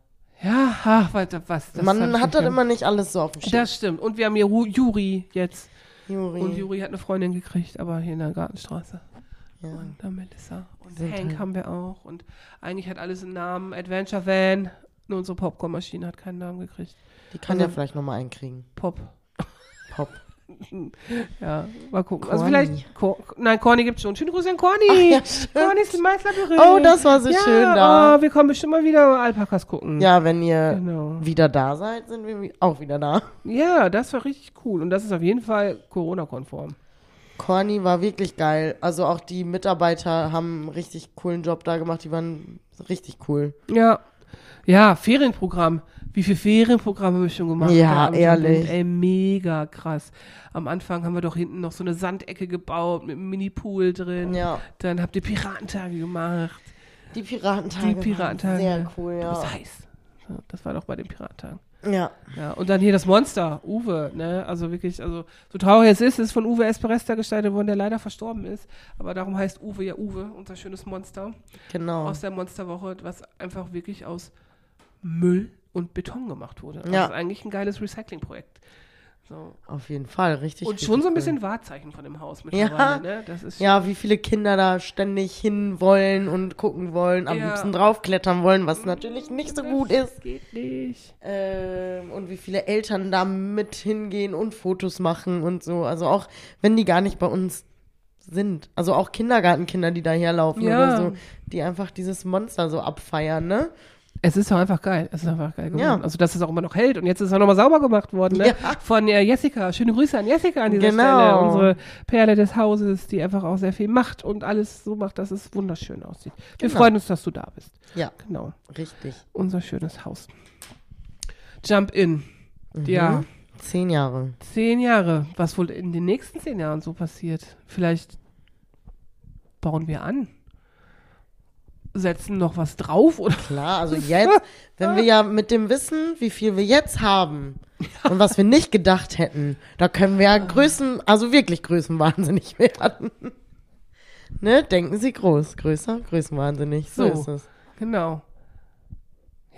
Ja, ach, was? das man hat das mehr- immer nicht alles so auf dem Schirm. Das stimmt. Und wir haben hier Ru- Juri jetzt. Juri. Und Juri hat eine Freundin gekriegt, aber hier in der Gartenstraße. Ja. Und da Melissa. Und Sind Hank halt- haben wir auch. Und eigentlich hat alles einen Namen. Adventure Van. Nur unsere Popcornmaschine hat keinen Namen gekriegt. Die kann Also- ja vielleicht nochmal einkriegen. Pop. Pop. Ja, mal gucken. Also Corny. vielleicht. Cor Nein, Corny gibt's schon. Schönen Gruß an Corny. Ja. Cornys Meisterlabyrinth. Oh, das war so ja, schön da. Oh, wir kommen bestimmt mal wieder Alpakas gucken. Ja, wenn ihr Genau. wieder da seid, sind wir wi- auch wieder da. Ja, das war richtig cool. Und das ist auf jeden Fall Corona-konform. Corny war wirklich geil. Also auch die Mitarbeiter haben einen richtig coolen Job da gemacht. Die waren richtig cool. Ja. Ja, Ferienprogramm. Wie viele Ferienprogramme haben wir schon gemacht? Ja, ehrlich. Jugend? Ey, mega krass. Am Anfang haben wir doch hinten noch so eine Sandecke gebaut mit einem Mini-Pool drin. Ja. Dann habt ihr Piratentage gemacht. Die Piratentage. Die Piratentage. Sehr cool, ja. heiß. So, das war doch bei den Piratentagen. Ja. Ja, und dann hier das Monster, Uwe, ne? Also wirklich, also so traurig es ist, ist von Uwe Esperesta gestaltet worden, der leider verstorben ist. Aber darum heißt Uwe ja Uwe, unser schönes Monster Genau. aus der Monsterwoche, was einfach wirklich aus Müll und Beton gemacht wurde. Also Ja. Das ist eigentlich ein geiles Recyclingprojekt. So. Auf jeden Fall. Richtig. Und richtig schon so ein bisschen Wahrzeichen von dem Haus Ja. mittlerweile, ne? Das ist Ja, wie viele Kinder da ständig hin wollen und gucken wollen, am Ja. liebsten draufklettern wollen, was natürlich nicht so gut ist. Geht nicht. Ähm, und wie viele Eltern da mit hingehen und Fotos machen und so. Also auch wenn die gar nicht bei uns sind. Also auch Kindergartenkinder, die da herlaufen Ja. oder so, die einfach dieses Monster so abfeiern, ne? Es ist doch einfach geil. Es ist einfach geil geworden. Ja. Also, dass es auch immer noch hält. Und jetzt ist es auch nochmal sauber gemacht worden, ne? Ja. Von äh, Jessica. Schöne Grüße an Jessica an dieser Genau. Stelle. Unsere Perle des Hauses, die einfach auch sehr viel macht und alles so macht, dass es wunderschön aussieht. Wir Genau. freuen uns, dass du da bist. Ja, Genau. richtig. Unser schönes Haus. Jump in. Mhm. Ja. Zehn Jahre. Zehn Jahre. Was wohl in den nächsten zehn Jahren so passiert? Vielleicht bauen wir an. Setzen noch was drauf oder Klar, also jetzt, wenn wir ja mit dem Wissen, wie viel wir jetzt haben und was wir nicht gedacht hätten, da können wir ja Größen, also wirklich Größenwahnsinnig werden. ne, denken Sie groß. Größer, größenwahnsinnig. So, So. ist es. Genau.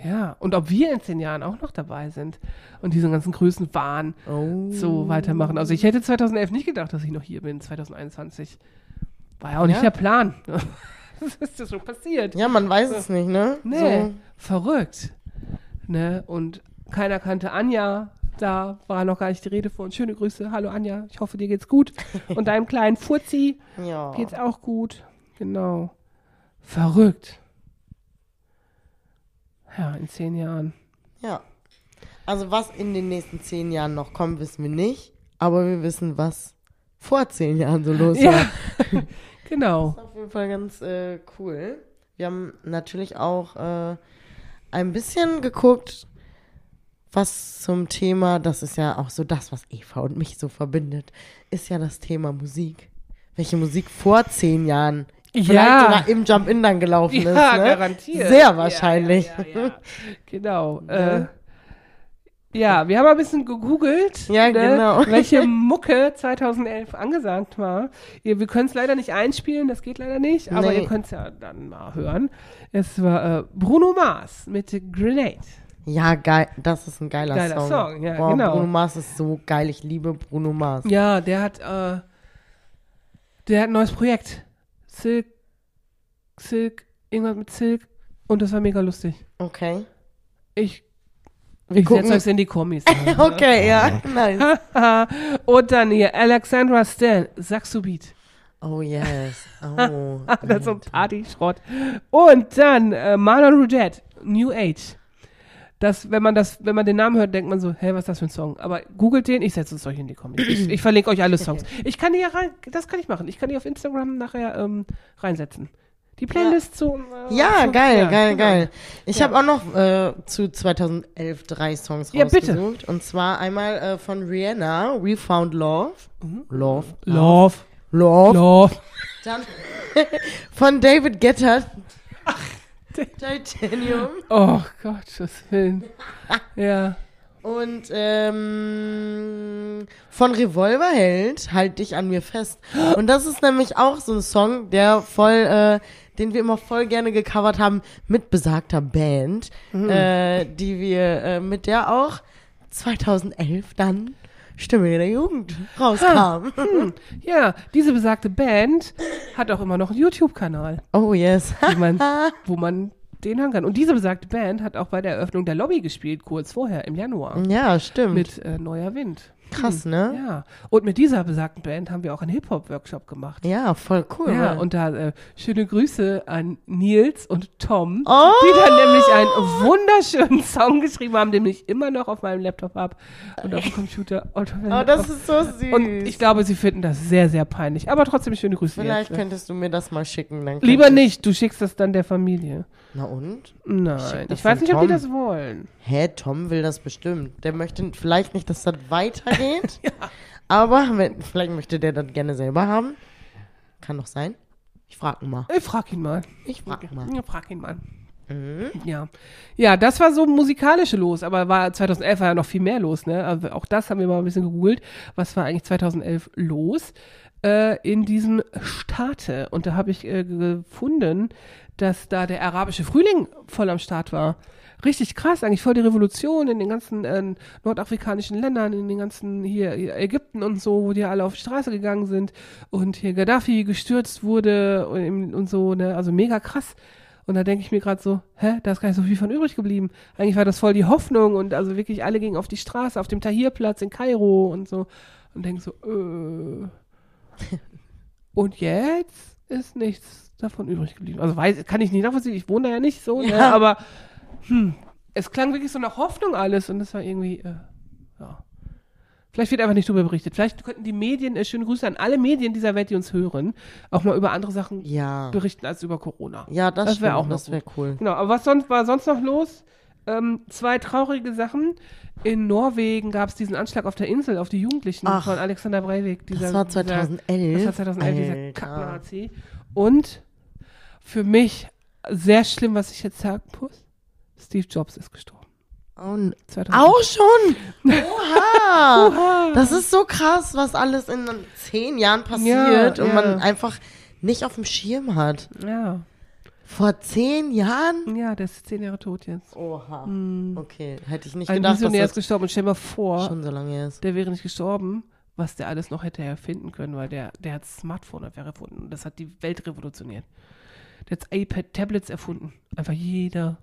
Ja, und ob wir in zehn Jahren auch noch dabei sind und diesen ganzen Größenwahn Oh. so weitermachen. Also ich hätte 2011 nicht gedacht, dass ich noch hier bin, 2021. War ja auch nicht Ja. der Plan. Das ist ja schon passiert. Ja, man weiß es nicht, ne? Nee, verrückt. Ne? Und keiner kannte Anja. Da war noch gar nicht die Rede von. Schöne Grüße. Hallo Anja. Ich hoffe, dir geht's gut. Und deinem kleinen Furzi So, ja. geht's auch gut. Genau. Verrückt. Ja, in zehn Jahren. Ja. Also was in den nächsten zehn Jahren noch kommt, wissen wir nicht. Aber wir wissen, was vor zehn Jahren so los war. Ja. genau. Auf jeden Fall ganz äh, cool. Wir haben natürlich auch äh, ein bisschen geguckt, was zum Thema, das ist ja auch so das, was Eva und mich so verbindet, ist ja das Thema Musik. Welche Musik vor zehn Jahren vielleicht Ja. sogar im Jump-In dann gelaufen ist. Ja, Ne? garantiert. Sehr wahrscheinlich. Ja, ja, ja. Genau. Ne? Äh, ja, wir haben ein bisschen gegoogelt, Ja, ne, genau. welche Mucke 2011 angesagt war. Ihr, wir können es leider nicht einspielen, das geht leider nicht, aber Nee. ihr könnt es ja dann mal hören. Es war äh, Bruno Mars mit Grenade. Ja, geil. Das ist ein geiler, Geiler Song. Song, ja, Boah, genau. Bruno Mars ist so geil. Ich liebe Bruno Mars. Ja, der hat, äh, der hat ein neues Projekt. Silk, Silk, irgendwas mit Silk und das war mega lustig. Okay. Ich, Wir ich setze euch in die Kommis. Okay, ja, nice. und dann hier Alexandra Stan, Saxobeat. Oh yes. Oh. Das ist so ein Party-Schrott. Und dann äh, Marlon Rudette, New Age. Das, wenn man das, wenn man den Namen hört, denkt man so, hä, was ist das für ein Song? Aber googelt den, ich setze es euch in die Kommis. Ich, ich verlinke euch alle Songs. Ich kann die ja rein, das kann ich machen. Ich kann die auf Instagram nachher ähm, reinsetzen. Die Playlist so. Äh, Ja, so- geil, ja, geil, genau. geil. Ich Ja. habe auch noch äh, zu 2011 drei Songs Ja, bitte. rausgesucht. Und zwar einmal äh, von Rihanna, We Found Love. Love. Love, Love. Love. Dann von David Guetta. Titanium. Oh Gott, das Willen. Ja. Und ähm, von Revolverheld, Halt dich an mir fest. Und das ist nämlich auch so ein Song, der voll, äh, den wir immer voll gerne gecovert haben mit besagter Band, äh, die wir, äh, mit der auch 2011 dann Stimme der Jugend rauskam. Ja, diese besagte Band hat auch immer noch einen YouTube-Kanal. Oh yes. wo man, wo man den hören kann. Und diese besagte Band hat auch bei der Eröffnung der Lobby gespielt, kurz vorher, im Januar. ja, stimmt. Mit äh, Neuer Wind. Krass, ne? Ja. Und mit dieser besagten Band haben wir auch einen Hip-Hop-Workshop gemacht. Ja, voll cool. Ja, und da äh, schöne Grüße an Nils und Tom, Oh! die dann nämlich einen wunderschönen Song geschrieben haben, den ich immer noch auf meinem Laptop habe und auf dem Computer. Und, oh, das ist so süß. und ich glaube, sie finden das sehr, sehr peinlich. Aber trotzdem schöne Grüße. Vielleicht jetzt. könntest du mir das mal schicken. Dann Lieber ich- nicht, du schickst das dann der Familie. Na und? Nein, das ich weiß nicht, ob die Tom. das wollen. Hä, Tom will das bestimmt. Der möchte vielleicht nicht, dass das weitergeht. Aber wenn, vielleicht möchte der das gerne selber haben. Kann doch sein. Ich frag ihn mal. Ich frag ihn mal. Ich frag ihn mal. Ja, frag ihn mal. Mhm. Ja. ja, das war so musikalische los, aber war 2011 war ja noch viel mehr los, ne? Also auch das haben wir mal ein bisschen gegoogelt. Was war eigentlich 2011 los äh, in diesem Staate? Und da habe ich äh, gefunden, dass da der arabische Frühling voll am Start war. Richtig krass, eigentlich voll die Revolution in den ganzen äh, nordafrikanischen Ländern, in den ganzen hier, Ägypten und so, wo die alle auf die Straße gegangen sind und hier Gaddafi gestürzt wurde und, und so, ne? Also mega krass. Und da denke ich mir gerade so, hä, da ist gar nicht so viel von übrig geblieben. Eigentlich war das voll die Hoffnung und also wirklich alle gingen auf die Straße, auf dem Tahrirplatz in Kairo und so. Und denke so, äh. und jetzt ist nichts davon übrig geblieben. Also weiß, kann ich nicht nachvollziehen, ich wohne da ja nicht so, ne? Ja. aber hm, es klang wirklich so nach Hoffnung alles und es war irgendwie, äh, ja. Vielleicht wird einfach nicht drüber berichtet. Vielleicht könnten die Medien, äh, schöne Grüße an alle Medien dieser Welt, die uns hören, auch mal über andere Sachen Ja. berichten als über Corona. Ja, das, Das wär stimmt. auch noch Das wäre cool. Genau, aber was sonst war sonst noch los? Ähm, zwei traurige Sachen. In Norwegen gab es diesen Anschlag auf der Insel auf die Jugendlichen Ach. von Alexander Breivik. Dieser, Das war Dieser, 2011. das war 2011, dieser Alter. Kack-Nazi. Und für mich sehr schlimm, was ich jetzt sagen muss. Steve Jobs ist gestorben. Oh, n- 2011. auch schon? Oha! Das ist so krass, was alles in zehn Jahren passiert Ja, und ja. man einfach nicht auf dem Schirm hat. Ja. Vor zehn Jahren? Ja, der ist zehn Jahre tot jetzt. Oha. Okay, hätte ich nicht Ein gedacht, dass Visionär ist gestorben. Und stell dir mal vor, schon so lange ist. der wäre nicht gestorben, was der alles noch hätte erfinden können, weil der, der hat Smartphone erfunden. Und das hat die Welt revolutioniert. Der hat iPad, Tablets erfunden. Einfach jeder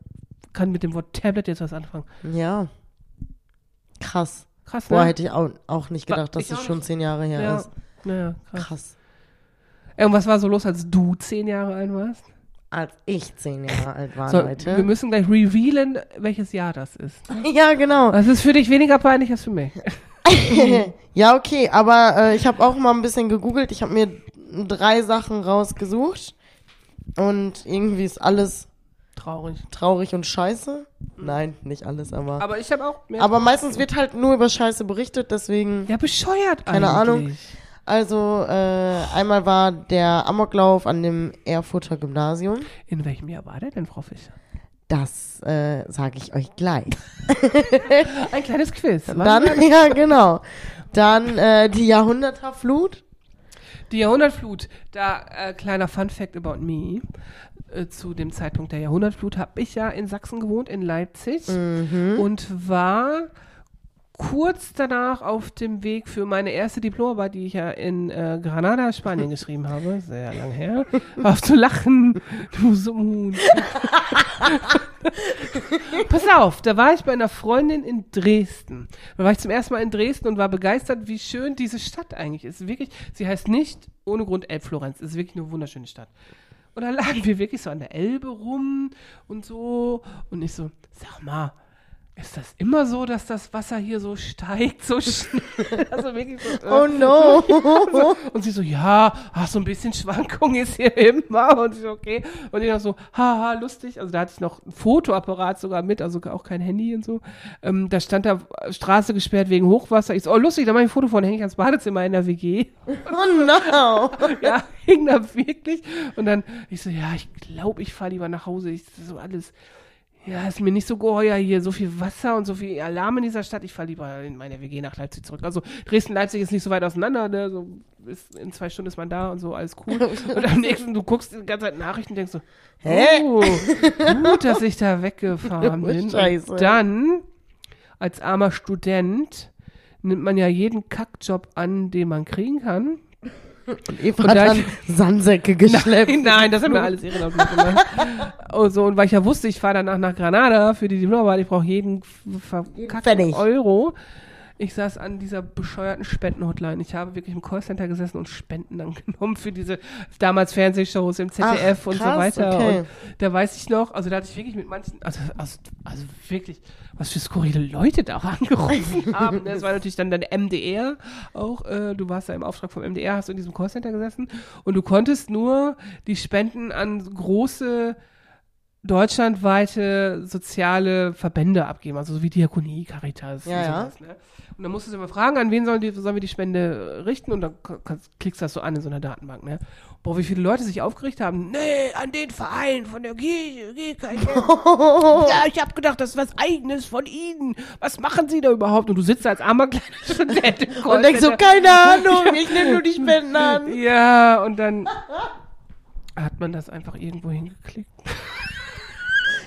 kann mit dem Wort Tablet jetzt was anfangen. Ja. Krass. Krass, Boah, ne? hätte ich auch, auch nicht gedacht, dass das auch schon nicht. zehn Jahre her Ja. ist. Naja, krass. Krass. Ey, und was war so los, als du zehn Jahre alt warst? Als ich zehn Jahre alt war, So, wir Leute. müssen gleich revealen, welches Jahr das ist. Ja, genau. Das ist für dich weniger peinlich als für mich. Ja, okay, aber äh, ich habe auch mal ein bisschen gegoogelt. Ich habe mir drei Sachen rausgesucht. Und irgendwie ist alles Traurig. traurig und scheiße. Nein, nicht alles, aber. Aber ich habe auch mehr. Aber meistens wird halt nur über Scheiße berichtet, deswegen. ja, bescheuert Keine eigentlich. Ahnung. Also, äh, einmal war der Amoklauf an dem Erfurter Gymnasium. In welchem Jahr war der denn, Frau Fischer? Das äh, sage ich euch gleich. Ein kleines Quiz. Dann, ja, genau. Dann äh, die Jahrhunderterflut. Die Jahrhundertflut, da äh, kleiner Fun Fact about me. Äh, zu dem Zeitpunkt der Jahrhundertflut habe ich ja in Sachsen gewohnt, in Leipzig Mhm. und war kurz danach auf dem Weg für meine erste Diplomarbeit, die ich ja in äh, Granada, Spanien geschrieben habe, sehr lang her, auf zu lachen, du Sohn. Pass auf, da war ich bei einer Freundin in Dresden. Da war ich zum ersten Mal in Dresden und war begeistert, wie schön diese Stadt eigentlich ist. Wirklich, sie heißt nicht ohne Grund Elbflorenz. Es ist wirklich eine wunderschöne Stadt. Und da lagen wir wirklich so an der Elbe rum und so. Und ich so, sag mal, ist das immer so, dass das Wasser hier so steigt, so schnell? Also wirklich so, äh, Oh no. und sie so, ja, ach, so ein bisschen Schwankung ist hier immer. Und ich so, okay. Und ich noch so, haha, lustig. Also da hatte ich noch ein Fotoapparat sogar mit, also auch kein Handy und so. Ähm, da stand da Straße gesperrt wegen Hochwasser. Ich so, oh, lustig, da mache ich ein Foto von, hänge ich ans Badezimmer in der WG. oh no. ja, hing da wirklich. Und dann, ich so, ja, ich glaube, ich fahre lieber nach Hause. Ich so alles, ja, ist mir nicht so geheuer hier, so viel Wasser und so viel Alarm in dieser Stadt. Ich fahre lieber in meine WG nach Leipzig zurück. Also Dresden-Leipzig ist nicht so weit auseinander, ne? So ist, in zwei Stunden ist man da und so, alles cool. Und am nächsten, du guckst die ganze Zeit Nachrichten und denkst so, Hä? oh, gut, dass ich da weggefahren bin. Scheiße. Und dann, als armer Student, nimmt man ja jeden Kackjob an, den man kriegen kann. Und Eva Und hat da dann Sandsäcke geschleppt. Nein, nein, das haben wir alles ehrenamtlich gemacht. oh, so, und weil ich ja wusste, ich fahre danach nach Granada für die Diplomarbeit, ich brauche jeden verkackten. Euro. Ich saß an dieser bescheuerten Spendenhotline. Ich habe wirklich im Callcenter gesessen und Spenden dann genommen für diese damals Fernsehshows im ZDF Ach, und so weiter. okay. Und da weiß ich noch, also da hatte ich wirklich mit manchen, also, also, also wirklich, was für skurrile Leute da auch angerufen haben. Das war natürlich dann der MDR auch. Äh, du warst da im Auftrag vom MDR, hast du in diesem Callcenter gesessen und du konntest nur die Spenden an große deutschlandweite soziale Verbände abgeben, also so wie Diakonie, Caritas Ja, und ja. sowas. Ne? Und dann musstest du immer fragen, an wen sollen, die, sollen wir die Spende richten und dann klickst das so an in so einer Datenbank. Ne? Boah, wie viele Leute sich aufgeregt haben. Nee, an den Verein von der Geld. Ja, ich habe gedacht, das ist was Eigenes von Ihnen. Was machen Sie da überhaupt? Und du sitzt da als armer kleiner Student im Und denkst so, keine Ahnung, ich nehme nur die Spenden an. Ja, und dann hat man das einfach irgendwo hingeklickt.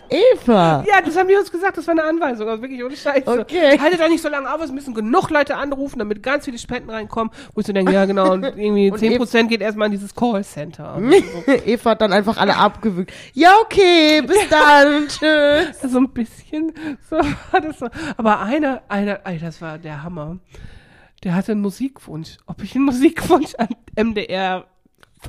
Eva. Ja, das haben die uns gesagt, das war eine Anweisung, also wirklich ohne Scheiße. Okay. Haltet doch nicht so lange auf, es müssen genug Leute anrufen, damit ganz viele Spenden reinkommen, wo ich so denke, ja genau, und irgendwie Und 10% geht erstmal in dieses Callcenter. Eva hat dann einfach alle abgewürgt. Ja, okay, bis dann. Tschüss. so ein bisschen, so war das so. Aber einer, einer, ey, das war der Hammer. Der hatte einen Musikwunsch, ob ich einen Musikwunsch an MDR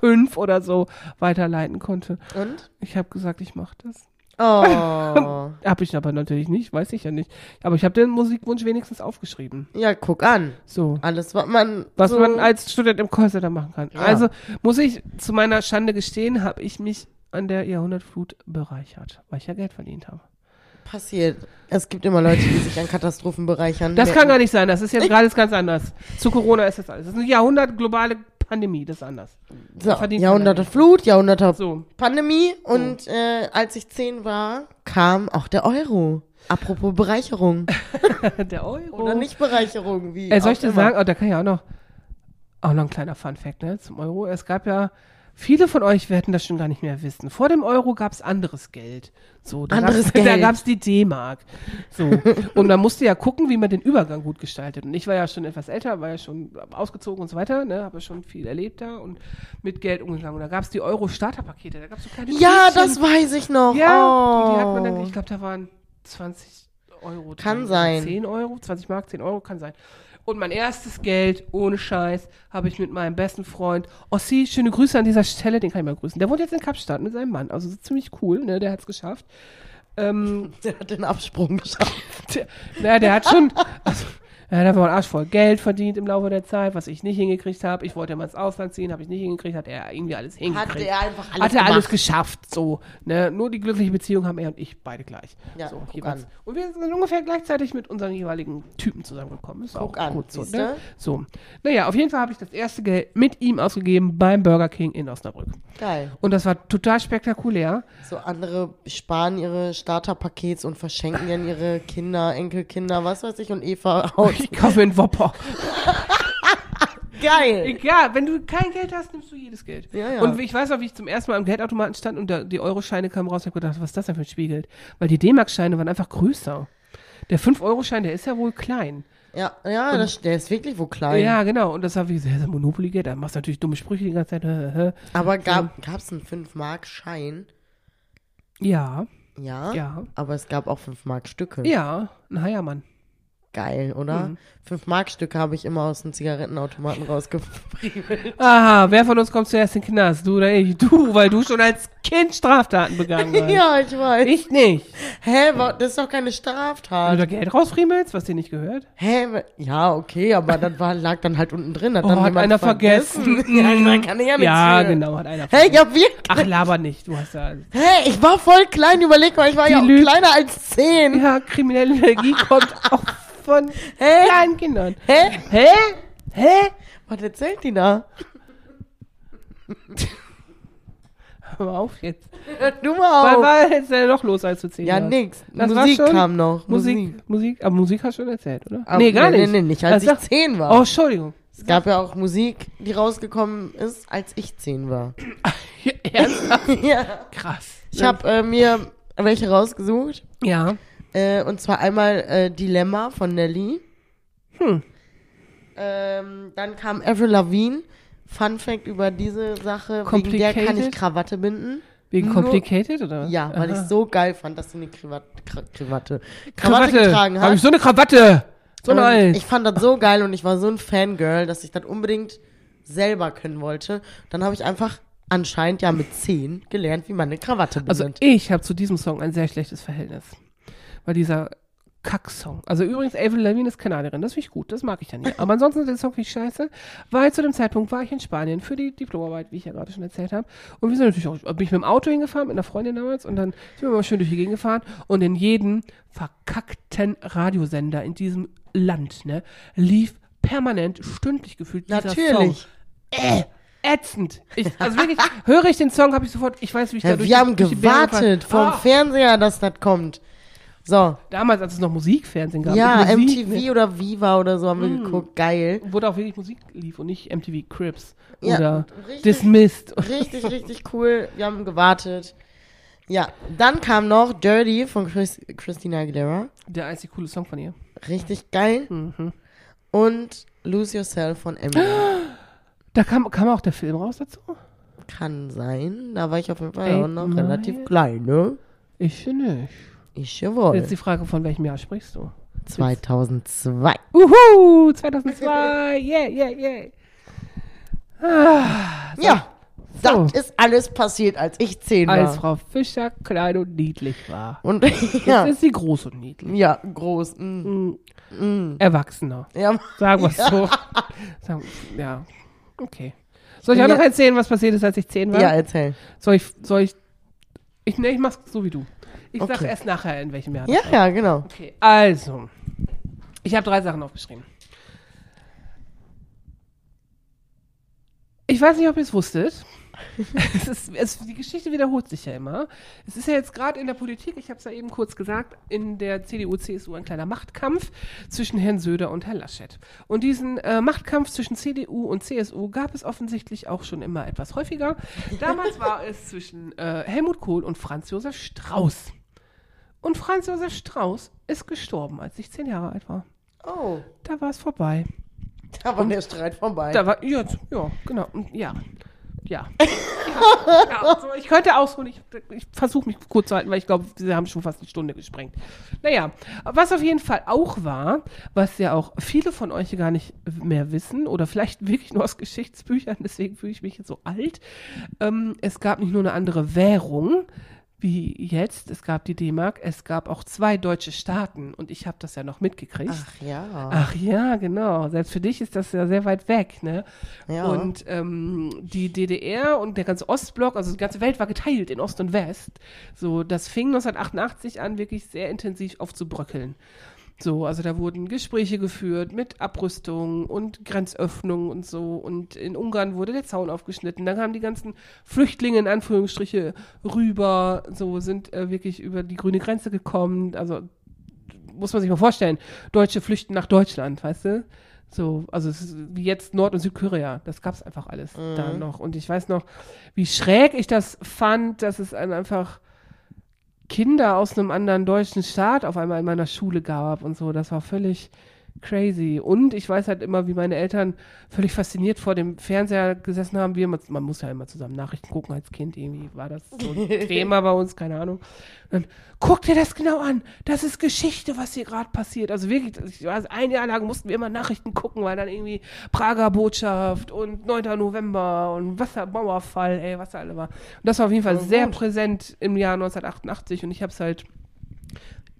5 oder so weiterleiten konnte. Und? Ich habe gesagt, ich mache das. Oh. Habe ich aber natürlich nicht, weiß ich ja nicht. Aber ich habe den Musikwunsch wenigstens aufgeschrieben. Ja, guck an. So. Alles, was man. Was so man als Student im Callcenter machen kann. Ja. Also muss ich zu meiner Schande gestehen, habe ich mich an der Jahrhundertflut bereichert, weil ich ja Geld verdient habe. passiert. Es gibt immer Leute, die sich an Katastrophen bereichern. Das Wer- kann gar nicht sein. Das ist jetzt gerade ganz anders. Zu Corona ist das alles. Das ist eine Jahrhundert globale Pandemie. Das ist anders. so, Jahrhunderte Flut, Jahrhunderte So. Pandemie und äh, als ich zehn war, kam auch der Euro. Apropos Bereicherung. Der Euro. Oder nicht Bereicherung, wie. Äh, soll ich dir sagen, oh, da kann ich auch noch, auch noch ein kleiner Fun Fact, ne, zum Euro. Es gab ja Viele von euch werden das schon gar nicht mehr wissen. Vor dem Euro gab es anderes Geld. So, da Anderes gab's, Da Geld. gab es die D-Mark. So. Und man musste ja gucken, wie man den Übergang gut gestaltet. Und ich war ja schon etwas älter, war ja schon ausgezogen und so weiter, ne, habe ja schon viel erlebt da und mit Geld umgegangen. Und da gab es die Euro-Starterpakete. Da gab es so kleine Ja, Tütchen. das weiß ich noch. Ja, oh. und die hat man dann, ich glaube, da waren 20 Euro. Kann drin. sein. 10 Euro, 20 Mark, 10 Euro, kann sein. Und mein erstes Geld, ohne Scheiß, habe ich mit meinem besten Freund, Ossi, schöne Grüße an dieser Stelle, den kann ich mal grüßen. Der wohnt jetzt in Kapstadt mit seinem Mann, also so ziemlich cool, ne, der hat's geschafft. Ähm, Der hat den Absprung geschafft. der, na, der hat schon, also, er hat einfach einen Arsch voll Geld verdient im Laufe der Zeit, was ich nicht hingekriegt habe. Ich wollte mal ins Ausland ziehen, habe ich nicht hingekriegt, hat er irgendwie alles hingekriegt. Hat er einfach alles Hat er alles geschafft, so. Ne? Nur die glückliche Beziehung haben er und ich beide gleich. Ja, so, jeweils. an. Und wir sind ungefähr gleichzeitig mit unseren jeweiligen Typen zusammengekommen. Ist Guck auch an, gut so, ne? So. Naja, auf jeden Fall habe ich das erste Geld mit ihm ausgegeben beim Burger King in Osnabrück. Geil. Und das war total spektakulär. So andere sparen ihre Starterpakets und verschenken dann ihre Kinder, Enkelkinder, was weiß ich, und Eva haut. Ich kaufe einen Whopper. Geil. Egal, wenn du kein Geld hast, nimmst du jedes Geld. Ja, ja. Und ich weiß noch, wie ich zum ersten Mal am Geldautomaten stand und da, die Euroscheine kamen raus und hab gedacht, was ist das denn für ein Spiegel? Weil die D-Mark-Scheine waren einfach größer. Der 5-Euro-Schein, der ist ja wohl klein. Ja, ja, das, der ist wirklich wohl klein. Ja, genau. Und das wie sehr, sehr Monopoly-Geld. Da machst du natürlich dumme Sprüche die ganze Zeit. Aber gab es einen 5-Mark-Schein? Ja, Ja. ja, Aber es gab auch 5-Mark-Stücke. ja, ein Heiermann. Geil, oder? Mhm. 5-Mark-Stücke habe ich immer aus dem Zigarettenautomaten rausgefriemelt. Aha, wer von uns kommt zuerst in den Knast? Du oder ich? Du, weil du schon als Kind Straftaten begangen hast. ja, ich weiß. Ich nicht. Hä, das ist doch keine Wenn du Straftat. da Geld rausfriemelst, was dir nicht gehört? Hä? Ja, okay, aber das war, lag dann halt unten drin. Hat, Oh, dann hat einer vergessen. ja, da kann ich ja nichts Ja, genau, hat einer Hä, ja, wir. Ach, laber nicht. Du hast ja. Hä, ich war voll klein, überleg mal, ich war Die ja auch lügt. kleiner als 10. Ja, kriminelle Energie kommt auch von Hä? kleinen Kindern. Hä? Hä? Hä? Was erzählt die da? Hör mal auf jetzt. Du Was mal auf. war jetzt denn noch los, als du zehn Ja, warst? nix. Das Musik schon? kam noch. Musik, Musik, aber Musik hast du schon erzählt, oder? Aber- nee, gar nee, nicht. nee, nicht, als Also- ich 10 war. Oh, Entschuldigung. Es gab ja auch Musik, die rausgekommen ist, als ich 10 war. Ernsthaft? ja. Krass. Ich habe äh, mir welche rausgesucht. Ja. Äh, und zwar einmal äh, Dilemma von Nelly. Hm. Ähm, dann kam Avril Lavigne. Fun Fact über diese Sache. Wegen der kann ich? Krawatte binden. Wegen Nur- Complicated, oder? was? Ja, weil ich Aha. so geil fand, dass sie eine Krawatte, Kra Krawatte, Krawatte Krawatte. getragen Hab hat. ich so eine Krawatte. So alt. Ich fand das so geil und ich war so ein Fangirl, dass ich das unbedingt selber können wollte. Dann habe ich einfach anscheinend ja mit 10 gelernt, wie man eine Krawatte Also bindet. ich habe zu diesem Song ein sehr schlechtes Verhältnis. Weil dieser Kack-Song. Also übrigens, Avril Lavigne ist Kanadierin, das finde ich gut, das mag ich dann nicht. Aber ansonsten den Song finde ich scheiße, weil zu dem Zeitpunkt war ich in Spanien für die Diplomarbeit, wie ich ja gerade schon erzählt habe. Und wir sind natürlich auch, bin ich mit dem Auto hingefahren, mit einer Freundin damals, und dann sind wir mal schön durch die Gegend gefahren und in jedem verkackten Radiosender in diesem Land, ne, lief permanent, stündlich gefühlt dieser Song. Natürlich. Äh, ätzend. Ich, also wirklich, höre ich den Song, habe ich sofort, ich weiß, wie ich da Ja, durch wir haben durch gewartet vom Ah, Fernseher, dass das kommt. So. Damals, als es noch Musikfernsehen gab. Ja, Musik, MTV ne? oder Viva oder so haben wir Mm. geguckt. Geil. Wo da auch wirklich Musik lief und nicht MTV Crips Ja, oder richtig. Dismissed. Richtig, richtig cool. Wir haben gewartet. Ja, dann kam noch Dirty von Chris, Christina Aguilera. Der einzig coole Song von ihr. Richtig geil. Mhm. Und Lose Yourself von Eminem. Da kam, kam auch der Film raus dazu? Kann sein. Da war ich auf jeden Fall auch noch relativ klein, ne? Ich nicht. Ich jawohl. Jetzt die Frage, von welchem Jahr sprichst du? 2002. Uhu, 2002, yeah, yeah, yeah. Ah, Ja, So. das ist alles passiert, als ich 10 war. als Frau Fischer klein und niedlich war. Und Ja. Jetzt ist sie groß und niedlich. ja, groß. Mm, Mm. Erwachsener. ja, Sagen wir es so. Sagen, ja, okay. Soll ich auch Ja. noch erzählen, was passiert ist, als ich zehn war? ja, erzähl. Soll ich, soll ich, ich, nee, ich mach's so wie du. Ich Okay. erst nachher, in welchem Jahr. Ja, war. ja, genau. Okay, also. Ich habe drei Sachen aufgeschrieben. Ich weiß nicht, ob ihr es wusstet. es ist, es, die Geschichte wiederholt sich ja immer. Es ist ja jetzt gerade in der Politik, ich habe es ja eben kurz gesagt, in der CDU, CSU ein kleiner Machtkampf zwischen Herrn Söder und Herrn Laschet. Und diesen äh, Machtkampf zwischen CDU und CSU gab es offensichtlich auch schon immer etwas häufiger. Damals war es zwischen äh, Helmut Kohl und Franz Josef Strauß. Und Franz Josef Strauß ist gestorben, als ich zehn Jahre alt war. Oh, Da war es vorbei. da war der Streit vorbei. Da war, ja, ja, genau, und ja. Ja. ja, ja ich könnte ausholen, ich, ich versuche mich kurz zu halten, weil ich glaube, wir haben schon fast eine Stunde gesprengt. Naja, was auf jeden Fall auch war, was ja auch viele von euch gar nicht mehr wissen oder vielleicht wirklich nur aus Geschichtsbüchern, deswegen fühle ich mich jetzt so alt. Ähm, es gab nicht nur eine andere Währung, wie jetzt, es gab die D-Mark, es gab auch zwei deutsche Staaten und ich habe das ja noch mitgekriegt. Ach ja. Ach ja, genau. Selbst für dich ist das ja sehr weit weg, ne? Ja. Und ähm, die DDR und der ganze Ostblock, also die ganze Welt war geteilt in Ost und West. So, das fing 1988 an, wirklich sehr intensiv aufzubröckeln. So, also da wurden Gespräche geführt mit Abrüstung und Grenzöffnung und so. Und in Ungarn wurde der Zaun aufgeschnitten. Dann kamen die ganzen Flüchtlinge in Anführungsstriche rüber, so sind äh, wirklich über die grüne Grenze gekommen. Also muss man sich mal vorstellen, Deutsche flüchten nach Deutschland, weißt du? So, also es ist wie jetzt Nord- und Südkorea. Das gab's einfach alles da noch. Und ich weiß noch, wie schräg ich das fand, dass es einfach Kinder aus einem anderen deutschen Staat auf einmal in meiner Schule gab und so. Das war völlig crazy. Und ich weiß halt immer, wie meine Eltern völlig fasziniert vor dem Fernseher gesessen haben. Wir, immer- man muss ja immer zusammen Nachrichten gucken als Kind. Irgendwie war das so ein Thema bei uns, keine Ahnung. Und dann, guck dir das genau an. Das ist Geschichte, was hier gerade passiert. Also wirklich, ich weiß, ein Jahr lang mussten wir immer Nachrichten gucken, weil dann irgendwie Prager Botschaft und 9. November und Wassermauerfall, ey, was da alle war. Und das war auf jeden Fall Voll sehr gut. präsent im Jahr 1988 und ich habe es halt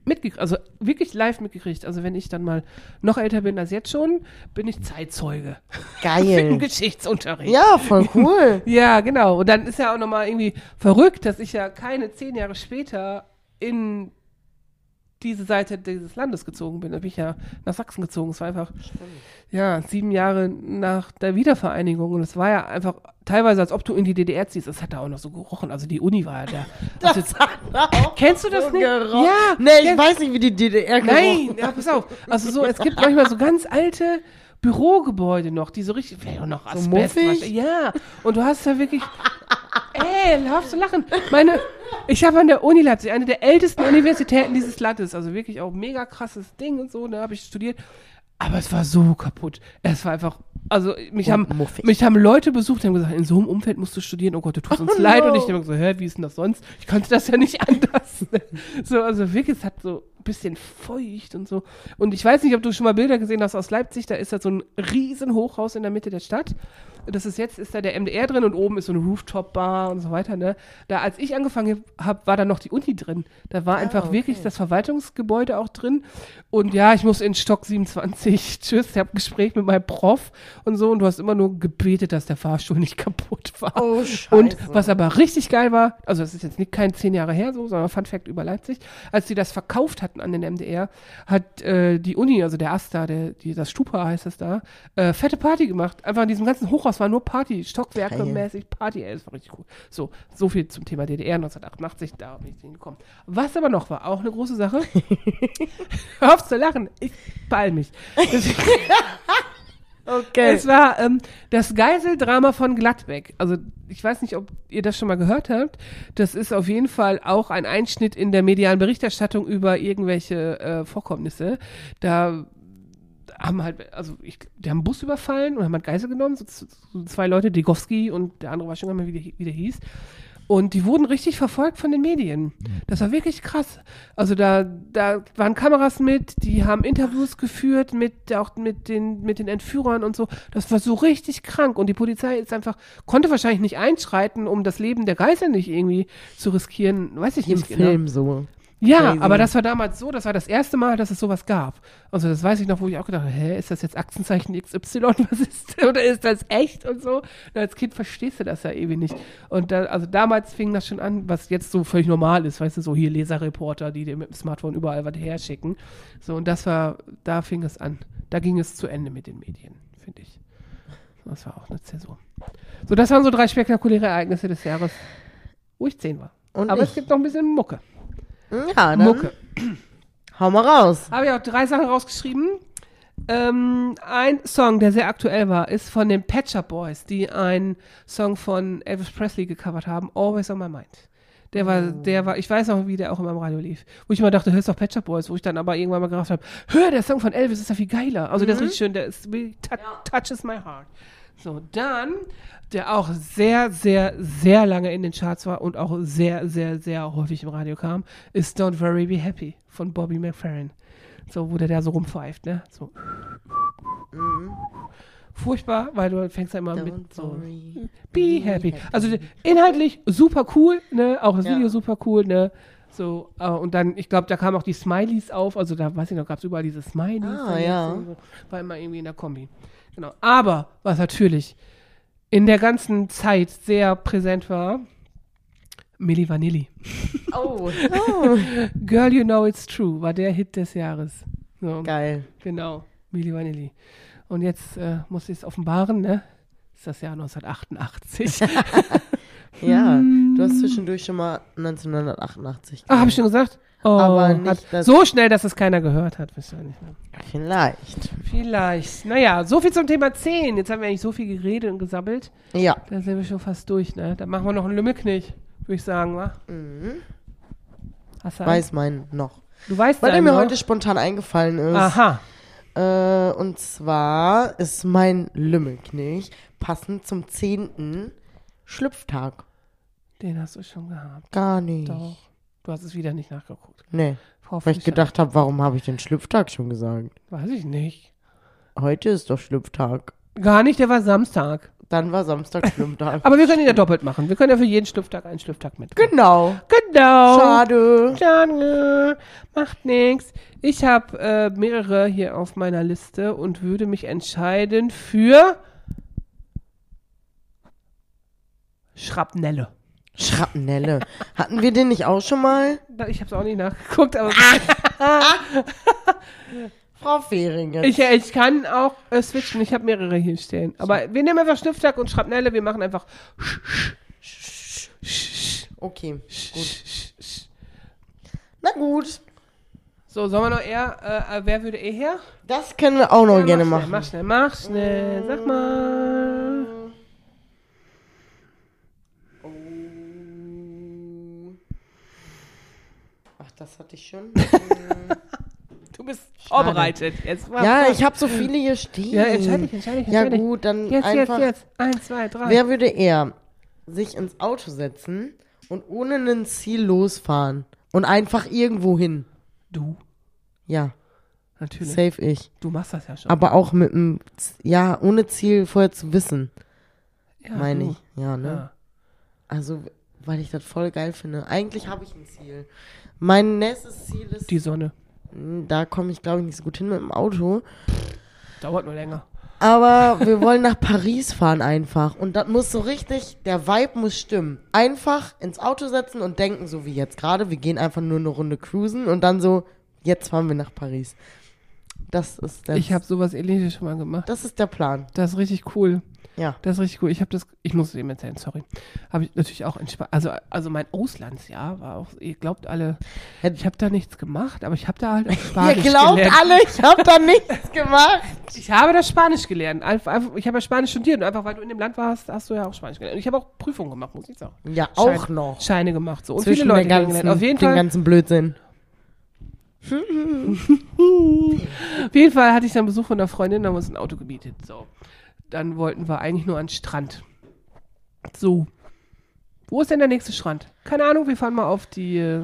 mitgekriegt, also wirklich live mitgekriegt. Also wenn ich dann mal noch älter bin als jetzt schon, bin ich Zeitzeuge im Geil. Geschichtsunterricht. Ja, voll cool. Ja, genau. Und dann ist ja auch nochmal irgendwie verrückt, dass ich ja keine zehn Jahre später in diese Seite dieses Landes gezogen bin. Da bin ich ja nach Sachsen gezogen. Es war einfach, ja, sieben Jahre nach der Wiedervereinigung. Und es war ja einfach teilweise, als ob du in die DDR ziehst. Es hat da auch noch so gerochen. Also die Uni war ja der. Also, Das hat auch kennst du das so nicht? gerochen. Ja. Nee, ich ja, weiß nicht, wie die DDR Nein, gerochen ja, pass auf. Also so, es gibt manchmal so ganz alte Bürogebäude noch, die so richtig, vielleicht auch noch Asbest. muffig? wahrscheinlich. Ja, und du hast da wirklich, ey, hörst du lachen. Meine, ich habe an der Uni Leipzig, eine der ältesten Universitäten dieses Landes, also wirklich auch mega krasses Ding und so, da habe ich studiert. Aber es war so kaputt. Es war einfach, also mich Und haben, muffig. mich haben Leute besucht, die haben gesagt, in so einem Umfeld musst du studieren, oh Gott, du tust uns Oh leid. no. Und ich habe gesagt, hä, wie ist denn das sonst? Ich konnte das ja nicht anders. so, also wirklich, es hat so ein bisschen feucht und so. Und ich weiß nicht, ob du schon mal Bilder gesehen hast aus Leipzig, da ist da so ein riesen Hochhaus in der Mitte der Stadt. Das ist jetzt, ist da der MDR drin und oben ist so eine Rooftop-Bar und so weiter, ne? Da, als ich angefangen habe, war da noch die Uni drin. Da war einfach okay. wirklich das Verwaltungsgebäude auch drin. Und ja, ich muss in Stock 27. Tschüss, ich habe ein Gespräch mit meinem Prof und so. Und du hast immer nur gebetet, dass der Fahrstuhl nicht kaputt war. Oh, scheiße. Und was aber richtig geil war, also das ist jetzt nicht kein zehn Jahre her so, sondern Fun Fact über Leipzig, als die das verkauft hatten an den MDR, hat äh, die Uni, also der AStA, der, die, das Stupa heißt das da, äh, fette Party gemacht. Einfach in diesem ganzen Hochhaus war nur Party, Stockwerke mäßig Party, ey, das war richtig cool. So, so viel zum Thema DDR 1988, da bin ich hingekommen. Was aber noch war, auch eine große Sache. Hör auf zu lachen, ich beeil mich. okay. Es war ähm, das Geiseldrama von Gladbeck. Also ich weiß nicht, ob ihr das schon mal gehört habt. Das ist auf jeden Fall auch ein Einschnitt in der medialen Berichterstattung über irgendwelche äh, Vorkommnisse. Da haben halt, also ich, die haben einen Bus überfallen und haben halt Geisel genommen, so, so zwei Leute, Degowski und der andere war schon gar nicht mehr, wie der, wie der hieß. Und die wurden richtig verfolgt von den Medien. Das war wirklich krass. Also da, da waren Kameras mit, die haben Interviews geführt mit auch mit den mit den Entführern und so. Das war so richtig krank und die Polizei ist einfach konnte wahrscheinlich nicht einschreiten, um das Leben der Geisel nicht irgendwie zu riskieren. Weiß ich Im nicht genau. Film so. Ja, Crazy. aber das war damals so, das war das erste Mal, dass es sowas gab. Also das weiß ich noch, wo ich auch gedacht habe, hä, ist das jetzt Aktenzeichen XY, was ist, oder ist das echt und so? Und als Kind verstehst du das ja ewig nicht. Und da, also damals fing das schon an, was jetzt so völlig normal ist, weißt du, so hier Leserreporter, die dir mit dem Smartphone überall was herschicken. So, und das war, da fing es an. Da ging es zu Ende mit den Medien, finde ich. Das war auch eine Zäsur. So, das waren so drei spektakuläre Ereignisse des Jahres, wo ich zehn war. Und Aber ich. es gibt noch ein bisschen Mucke. Ja, dann Mucke. hau mal raus. Habe ich auch drei Sachen rausgeschrieben. Ähm, ein Song, der sehr aktuell war, ist von den Pet Shop Boys, die einen Song von Elvis Presley gecovert haben, Always on My Mind. Der war, der war, ich weiß noch, wie der auch immer im Radio lief. Wo ich immer dachte, hörst doch Pet Shop Boys, wo ich dann aber irgendwann mal gedacht habe, hör, der Song von Elvis ist ja viel geiler. Also der ist richtig schön, der ist really tou touches my heart. So, dann, der auch sehr, sehr, sehr lange in den Charts war und auch sehr, sehr, sehr häufig im Radio kam, ist Don't Worry Be Happy von Bobby McFerrin. So, wo der da so rumpfeift, ne? So. Furchtbar, weil du fängst ja immer Don't mit so. worry. Be happy. Also inhaltlich super cool, ne? Auch das Ja. Video super cool, ne? So, äh, und dann, ich glaube, da kamen auch die Smileys auf, also da, weiß ich noch, gab es überall diese Smileys. Ah, ja. so, War immer irgendwie in der Kombi. Genau. Aber, was natürlich in der ganzen Zeit sehr präsent war, Milli Vanilli. Oh, oh. Girl, You Know It's True war der Hit des Jahres. So, geil. genau, Milli Vanilli. Und jetzt äh, muss ich es offenbaren, ne? Ist das Jahr 1988. Ja, Hm. du hast zwischendurch schon mal 1988 Ah, habe ich schon gesagt? Oh, Aber nicht, hat, so schnell, dass es keiner gehört hat, wisst ihr nicht mehr. Vielleicht. Vielleicht. Naja, so viel zum Thema 10. Jetzt haben wir eigentlich so viel geredet und gesabbelt. Ja. Da sind wir schon fast durch, ne? Da machen wir noch einen Lümmelknich, würde ich sagen, wa? Mhm. Hast du einen? Weiß meinen noch. Du weißt Weil der mir noch? heute spontan eingefallen ist. Aha. Äh, und zwar ist mein Lümmelknich passend zum 10. Schlüpftag. Den hast du schon gehabt. Gar nicht. Doch. Du hast es wieder nicht nachgeguckt. Nee. Frau Weil ich Fischer. gedacht habe, warum habe ich den Schlüpftag schon gesagt? Weiß ich nicht. Heute ist doch Schlüpftag. Gar nicht, der war Samstag. Dann war Samstag Schlüpftag. Aber wir können ihn ja doppelt machen. Wir können ja für jeden Schlüpftag einen Schlüpftag mit. genau. Genau. Schade. Schade. Macht nix. Ich habe äh, mehrere hier auf meiner Liste und würde mich entscheiden für Schrapnelle. Schrapnelle. Hatten wir den nicht auch schon mal? Ich habe es auch nicht nachgeguckt, aber Frau Fehringen. ich, ich kann auch äh, switchen. Ich habe mehrere hier stehen. Aber wir nehmen einfach Schnüfftag und Schrapnelle. Wir machen einfach Okay, gut. Na gut. So, sollen wir noch eher, äh, äh, wer würde eh her? Das können wir auch noch Ja, gerne mach machen. Schnell, mach schnell, mach schnell. Sag mal. Das hatte ich schon. Du bist vorbereitet. Jetzt mach ja, mal. ich habe so viele hier stehen. Ja, entscheide dich, entscheide dich, Ja entscheide dich. gut, dann Jetzt, einfach. jetzt, jetzt. Eins, zwei, drei. Wer würde eher sich ins Auto setzen und ohne ein Ziel losfahren und einfach irgendwo hin? Du, Ja, natürlich. safe ich. Du machst das ja schon. Aber auch mit einem, ja, ohne Ziel vorher zu wissen, ja, meine ich. Ja, ne? Ja. Also, weil ich das voll geil finde. Eigentlich habe ich ein Ziel. Mein nächstes Ziel ist, Die Sonne. Hm, da komme ich glaube ich nicht so gut hin mit dem Auto. Dauert nur länger. Aber wir wollen nach Paris fahren einfach. Und das muss so richtig, der Vibe muss stimmen. Einfach ins Auto setzen und denken, so wie jetzt gerade, wir gehen einfach nur eine Runde cruisen und dann so, jetzt fahren wir nach Paris. Das ist der, Ich habe sowas ähnliches schon mal gemacht. das ist der Plan. Das ist richtig cool. Ja. Das ist richtig cool. Ich habe das, ich muss es eben erzählen, sorry. Habe ich natürlich auch entspannt. Also, also mein Auslandsjahr war auch, ihr glaubt alle, ich habe da nichts gemacht, aber ich habe da halt auch Ihr Spanisch glaubt gelernt. alle, ich habe da nichts gemacht. Ich habe das Spanisch gelernt. Einfach, ich habe ja Spanisch studiert und einfach weil du in dem Land warst, hast du ja auch Spanisch gelernt. Und ich habe auch Prüfungen gemacht, muss ich sagen. Ja, Schein- auch noch. Scheine gemacht. So. Und Zwischen viele Leute ganzen, kennengelernt. Auf jeden Fall. ganzen Blödsinn. Auf jeden Fall hatte ich dann Besuch von einer Freundin, da haben wir uns ein Auto gemietet. So. Dann wollten wir eigentlich nur an den Strand. So. Wo ist denn der nächste Strand? Keine Ahnung, wir fahren mal auf die äh,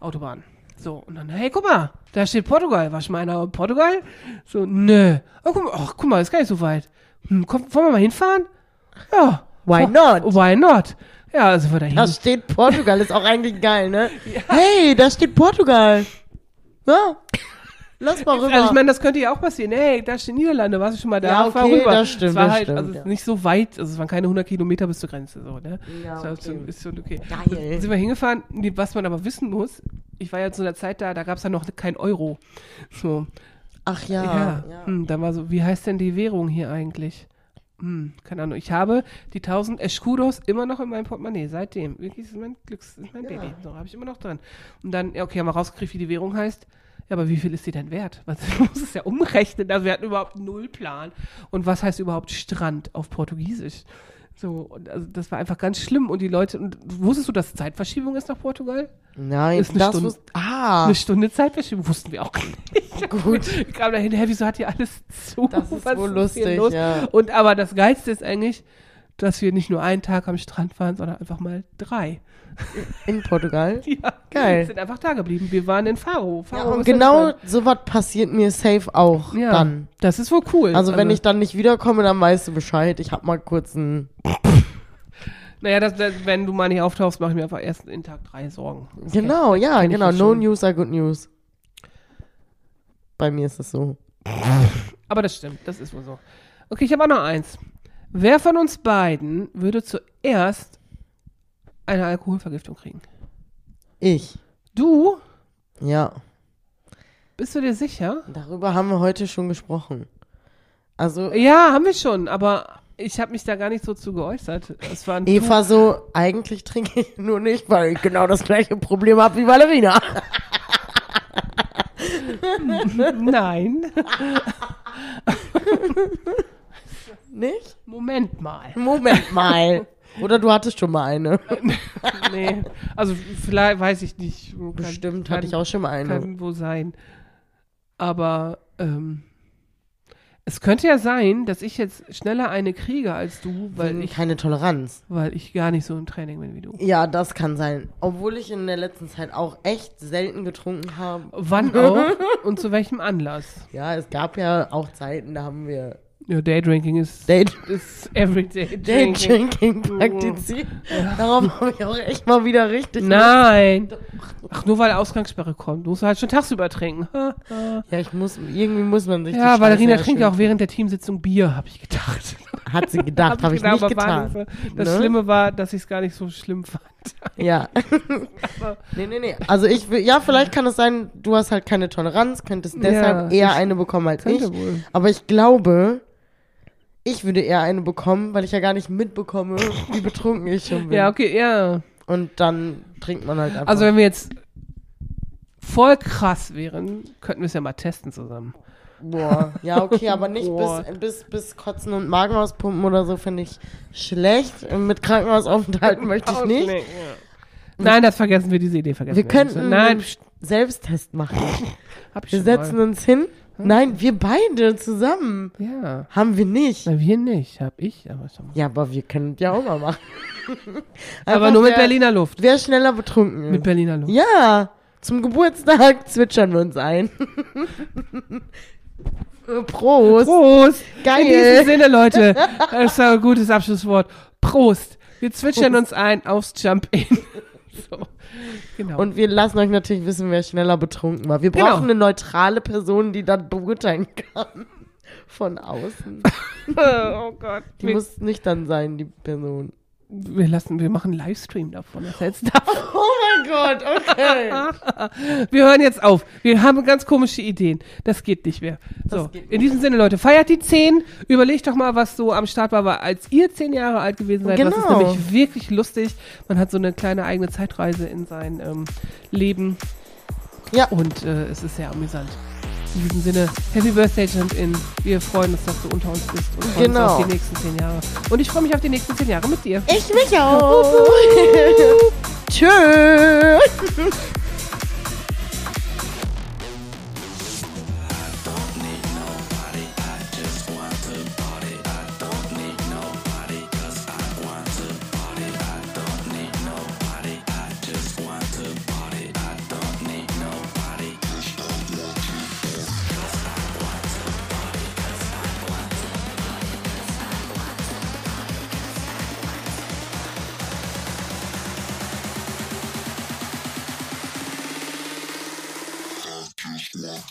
Autobahn. So, und dann, hey, guck mal, da steht Portugal. War schon mal einer in Portugal? So, nö. Oh, guck mal, ach, guck mal, ist gar nicht so weit. Hm, komm, wollen wir mal hinfahren? Ja. Why not? Why not? Ja, also wir dahin. Da steht Portugal, ist auch eigentlich geil, ne? Hey, da steht Portugal. Ja. Lass mal rüber. Also ich meine, das könnte ja auch passieren. Hey, da steht Niederlande, warst du schon mal da? Ja, Fahr okay, rüber. das stimmt, Es war das halt, stimmt, also ja. nicht so weit, also es waren keine 100 Kilometer bis zur Grenze, so, ne? Ja, war okay. schon, ist schon okay. Geil. Sind wir hingefahren, was man aber wissen muss, ich war ja zu einer Zeit da, da gab es ja noch kein Euro. So, Ach ja. ja, ja. Hm, dann war so, wie heißt denn die Währung hier eigentlich? Hm, keine Ahnung, ich habe die 1000 Escudos immer noch in meinem Portemonnaie, seitdem. Wirklich, das ist mein Glücks, das ist mein Baby. So, habe ich immer noch drin. Und dann, ja, okay, haben wir rausgekriegt, wie die Währung heißt. Ja, aber wie viel ist die denn wert? Ich muss es ja umrechnen. Also wir hatten überhaupt null Plan. Und was heißt überhaupt Strand auf Portugiesisch? So, und also das war einfach ganz schlimm. Und die Leute, und wusstest du, dass Zeitverschiebung ist nach Portugal? Nein, Ist eine das Stunde. Ah, Eine Stunde Zeitverschiebung wussten wir auch nicht. gut. Ich kam dahin, hä, wieso hat hier alles zu? Das ist Was wohl lustig, ja. Und aber das Geilste ist eigentlich, dass wir nicht nur einen Tag am Strand waren, sondern einfach mal drei. In Portugal. Ja, Geil. Wir sind einfach da geblieben. Wir waren in Faro. Ja, Faro und ist genau sowas passiert mir safe auch ja, dann. Das ist wohl cool. Also wenn ich dann nicht wiederkomme, dann weißt du Bescheid. Ich hab mal kurz ein. Naja, das, das, wenn du mal nicht auftauchst, mache ich mir einfach erst in Tag drei Sorgen. Das Genau, ja, genau. ja No schon. news are good news. Bei mir ist es so. Aber das stimmt, das ist wohl so. Okay, ich habe auch noch eins. Wer von uns beiden würde zuerst eine Alkoholvergiftung kriegen? Ich. Du? Ja. Bist du dir sicher? Darüber haben wir heute schon gesprochen. Also Ja, haben wir schon, aber ich habe mich da gar nicht so zu geäußert. Es war Eva so, eigentlich trinke ich nur nicht, weil ich genau das gleiche Problem habe wie Valerina. Du, Nein. Nicht? Moment mal. Moment mal. Oder du hattest schon mal eine. Nee. Also vielleicht weiß ich nicht. Kann, Bestimmt kann, hatte ich auch schon mal eine. Kann wohl sein. Aber ähm, es könnte ja sein, dass ich jetzt schneller eine kriege als du, weil Wegen ich, keine Toleranz. weil ich gar nicht so im Training bin wie du. Ja, das kann sein. Obwohl ich in der letzten Zeit auch echt selten getrunken habe. Wann auch und zu welchem Anlass? Ja, es gab ja auch Zeiten, da haben wir Ja, Daydrinking ist, Day ist Everyday Day Drinking. Drinking praktiziert. Darauf habe ich auch echt mal wieder richtig. Nein. Ach, nur weil Ausgangssperre kommt. Du musst halt schon tagsüber trinken. Ha, ha. Ja, ich muss, irgendwie muss man sich Ja, Valerina trinkt ja auch während der Teamsitzung Bier, habe ich gedacht. Hat sie gedacht, habe ich gedacht, nicht getan. Das Ne? Schlimme war, dass ich es gar nicht so schlimm fand. Ja. nee, nee, nee. Also ich will, ja, vielleicht kann es sein, du hast halt keine Toleranz, könntest deshalb Ja, eher eine bekommen als ich. Wohl. Aber ich glaube, ich würde eher eine bekommen, weil ich ja gar nicht mitbekomme, wie betrunken ich schon bin. Ja, okay, ja. Und dann trinkt man halt einfach. Also wenn wir jetzt voll krass wären, könnten wir es ja mal testen zusammen. Boah, ja, okay, aber nicht Boah. bis, bis, bis Kotzen und Magen auspumpen oder so, finde ich schlecht. Mit Krankenhausaufenthalten möchte ich nicht. Nein, das vergessen wir, diese Idee vergessen Wir wir. könnten Nein, einen Selbsttest machen. hab ich Wir setzen mal. uns hin. Nein, wir beide zusammen. Ja. Haben wir nicht. Na, wir nicht, hab ich, aber schon mal. Ja, aber wir können ja auch mal machen. Aber nur mit wer, Berliner Luft. Wer schneller betrunken Mit ist. Berliner Luft. Ja, zum Geburtstag zwitschern wir uns ein. Prost. Prost! Geil. In diesem Sinne, Leute, das ist ein gutes Abschlusswort. Prost! Wir zwitschern uns ein aufs Jump-In. So, genau. Und wir lassen euch natürlich wissen, wer schneller betrunken war. Wir Genau. brauchen eine neutrale Person, die das beurteilen kann. Von außen. oh Gott. Die muss nüchtern sein, die Person. Wir lassen, wir machen einen Livestream davon. Das du Oh mein Gott, okay. Wir hören jetzt auf. Wir haben ganz komische Ideen. Das geht nicht mehr. So, geht in diesem Sinne, Leute, feiert die 10. Überlegt doch mal, was so am Start war, als ihr 10 Jahre alt gewesen seid. Das ist Genau. nämlich wirklich lustig. Man hat so eine kleine eigene Zeitreise in sein ähm, Leben. Ja. Und äh, es ist sehr amüsant. In diesem Sinne, Happy Birthday, Jump In. Wir freuen uns, dass du unter uns bist und freuen uns Genau. auf die nächsten 10 Jahre. Und ich freue mich auf die nächsten 10 Jahre mit dir. Ich mich auch. Tschö.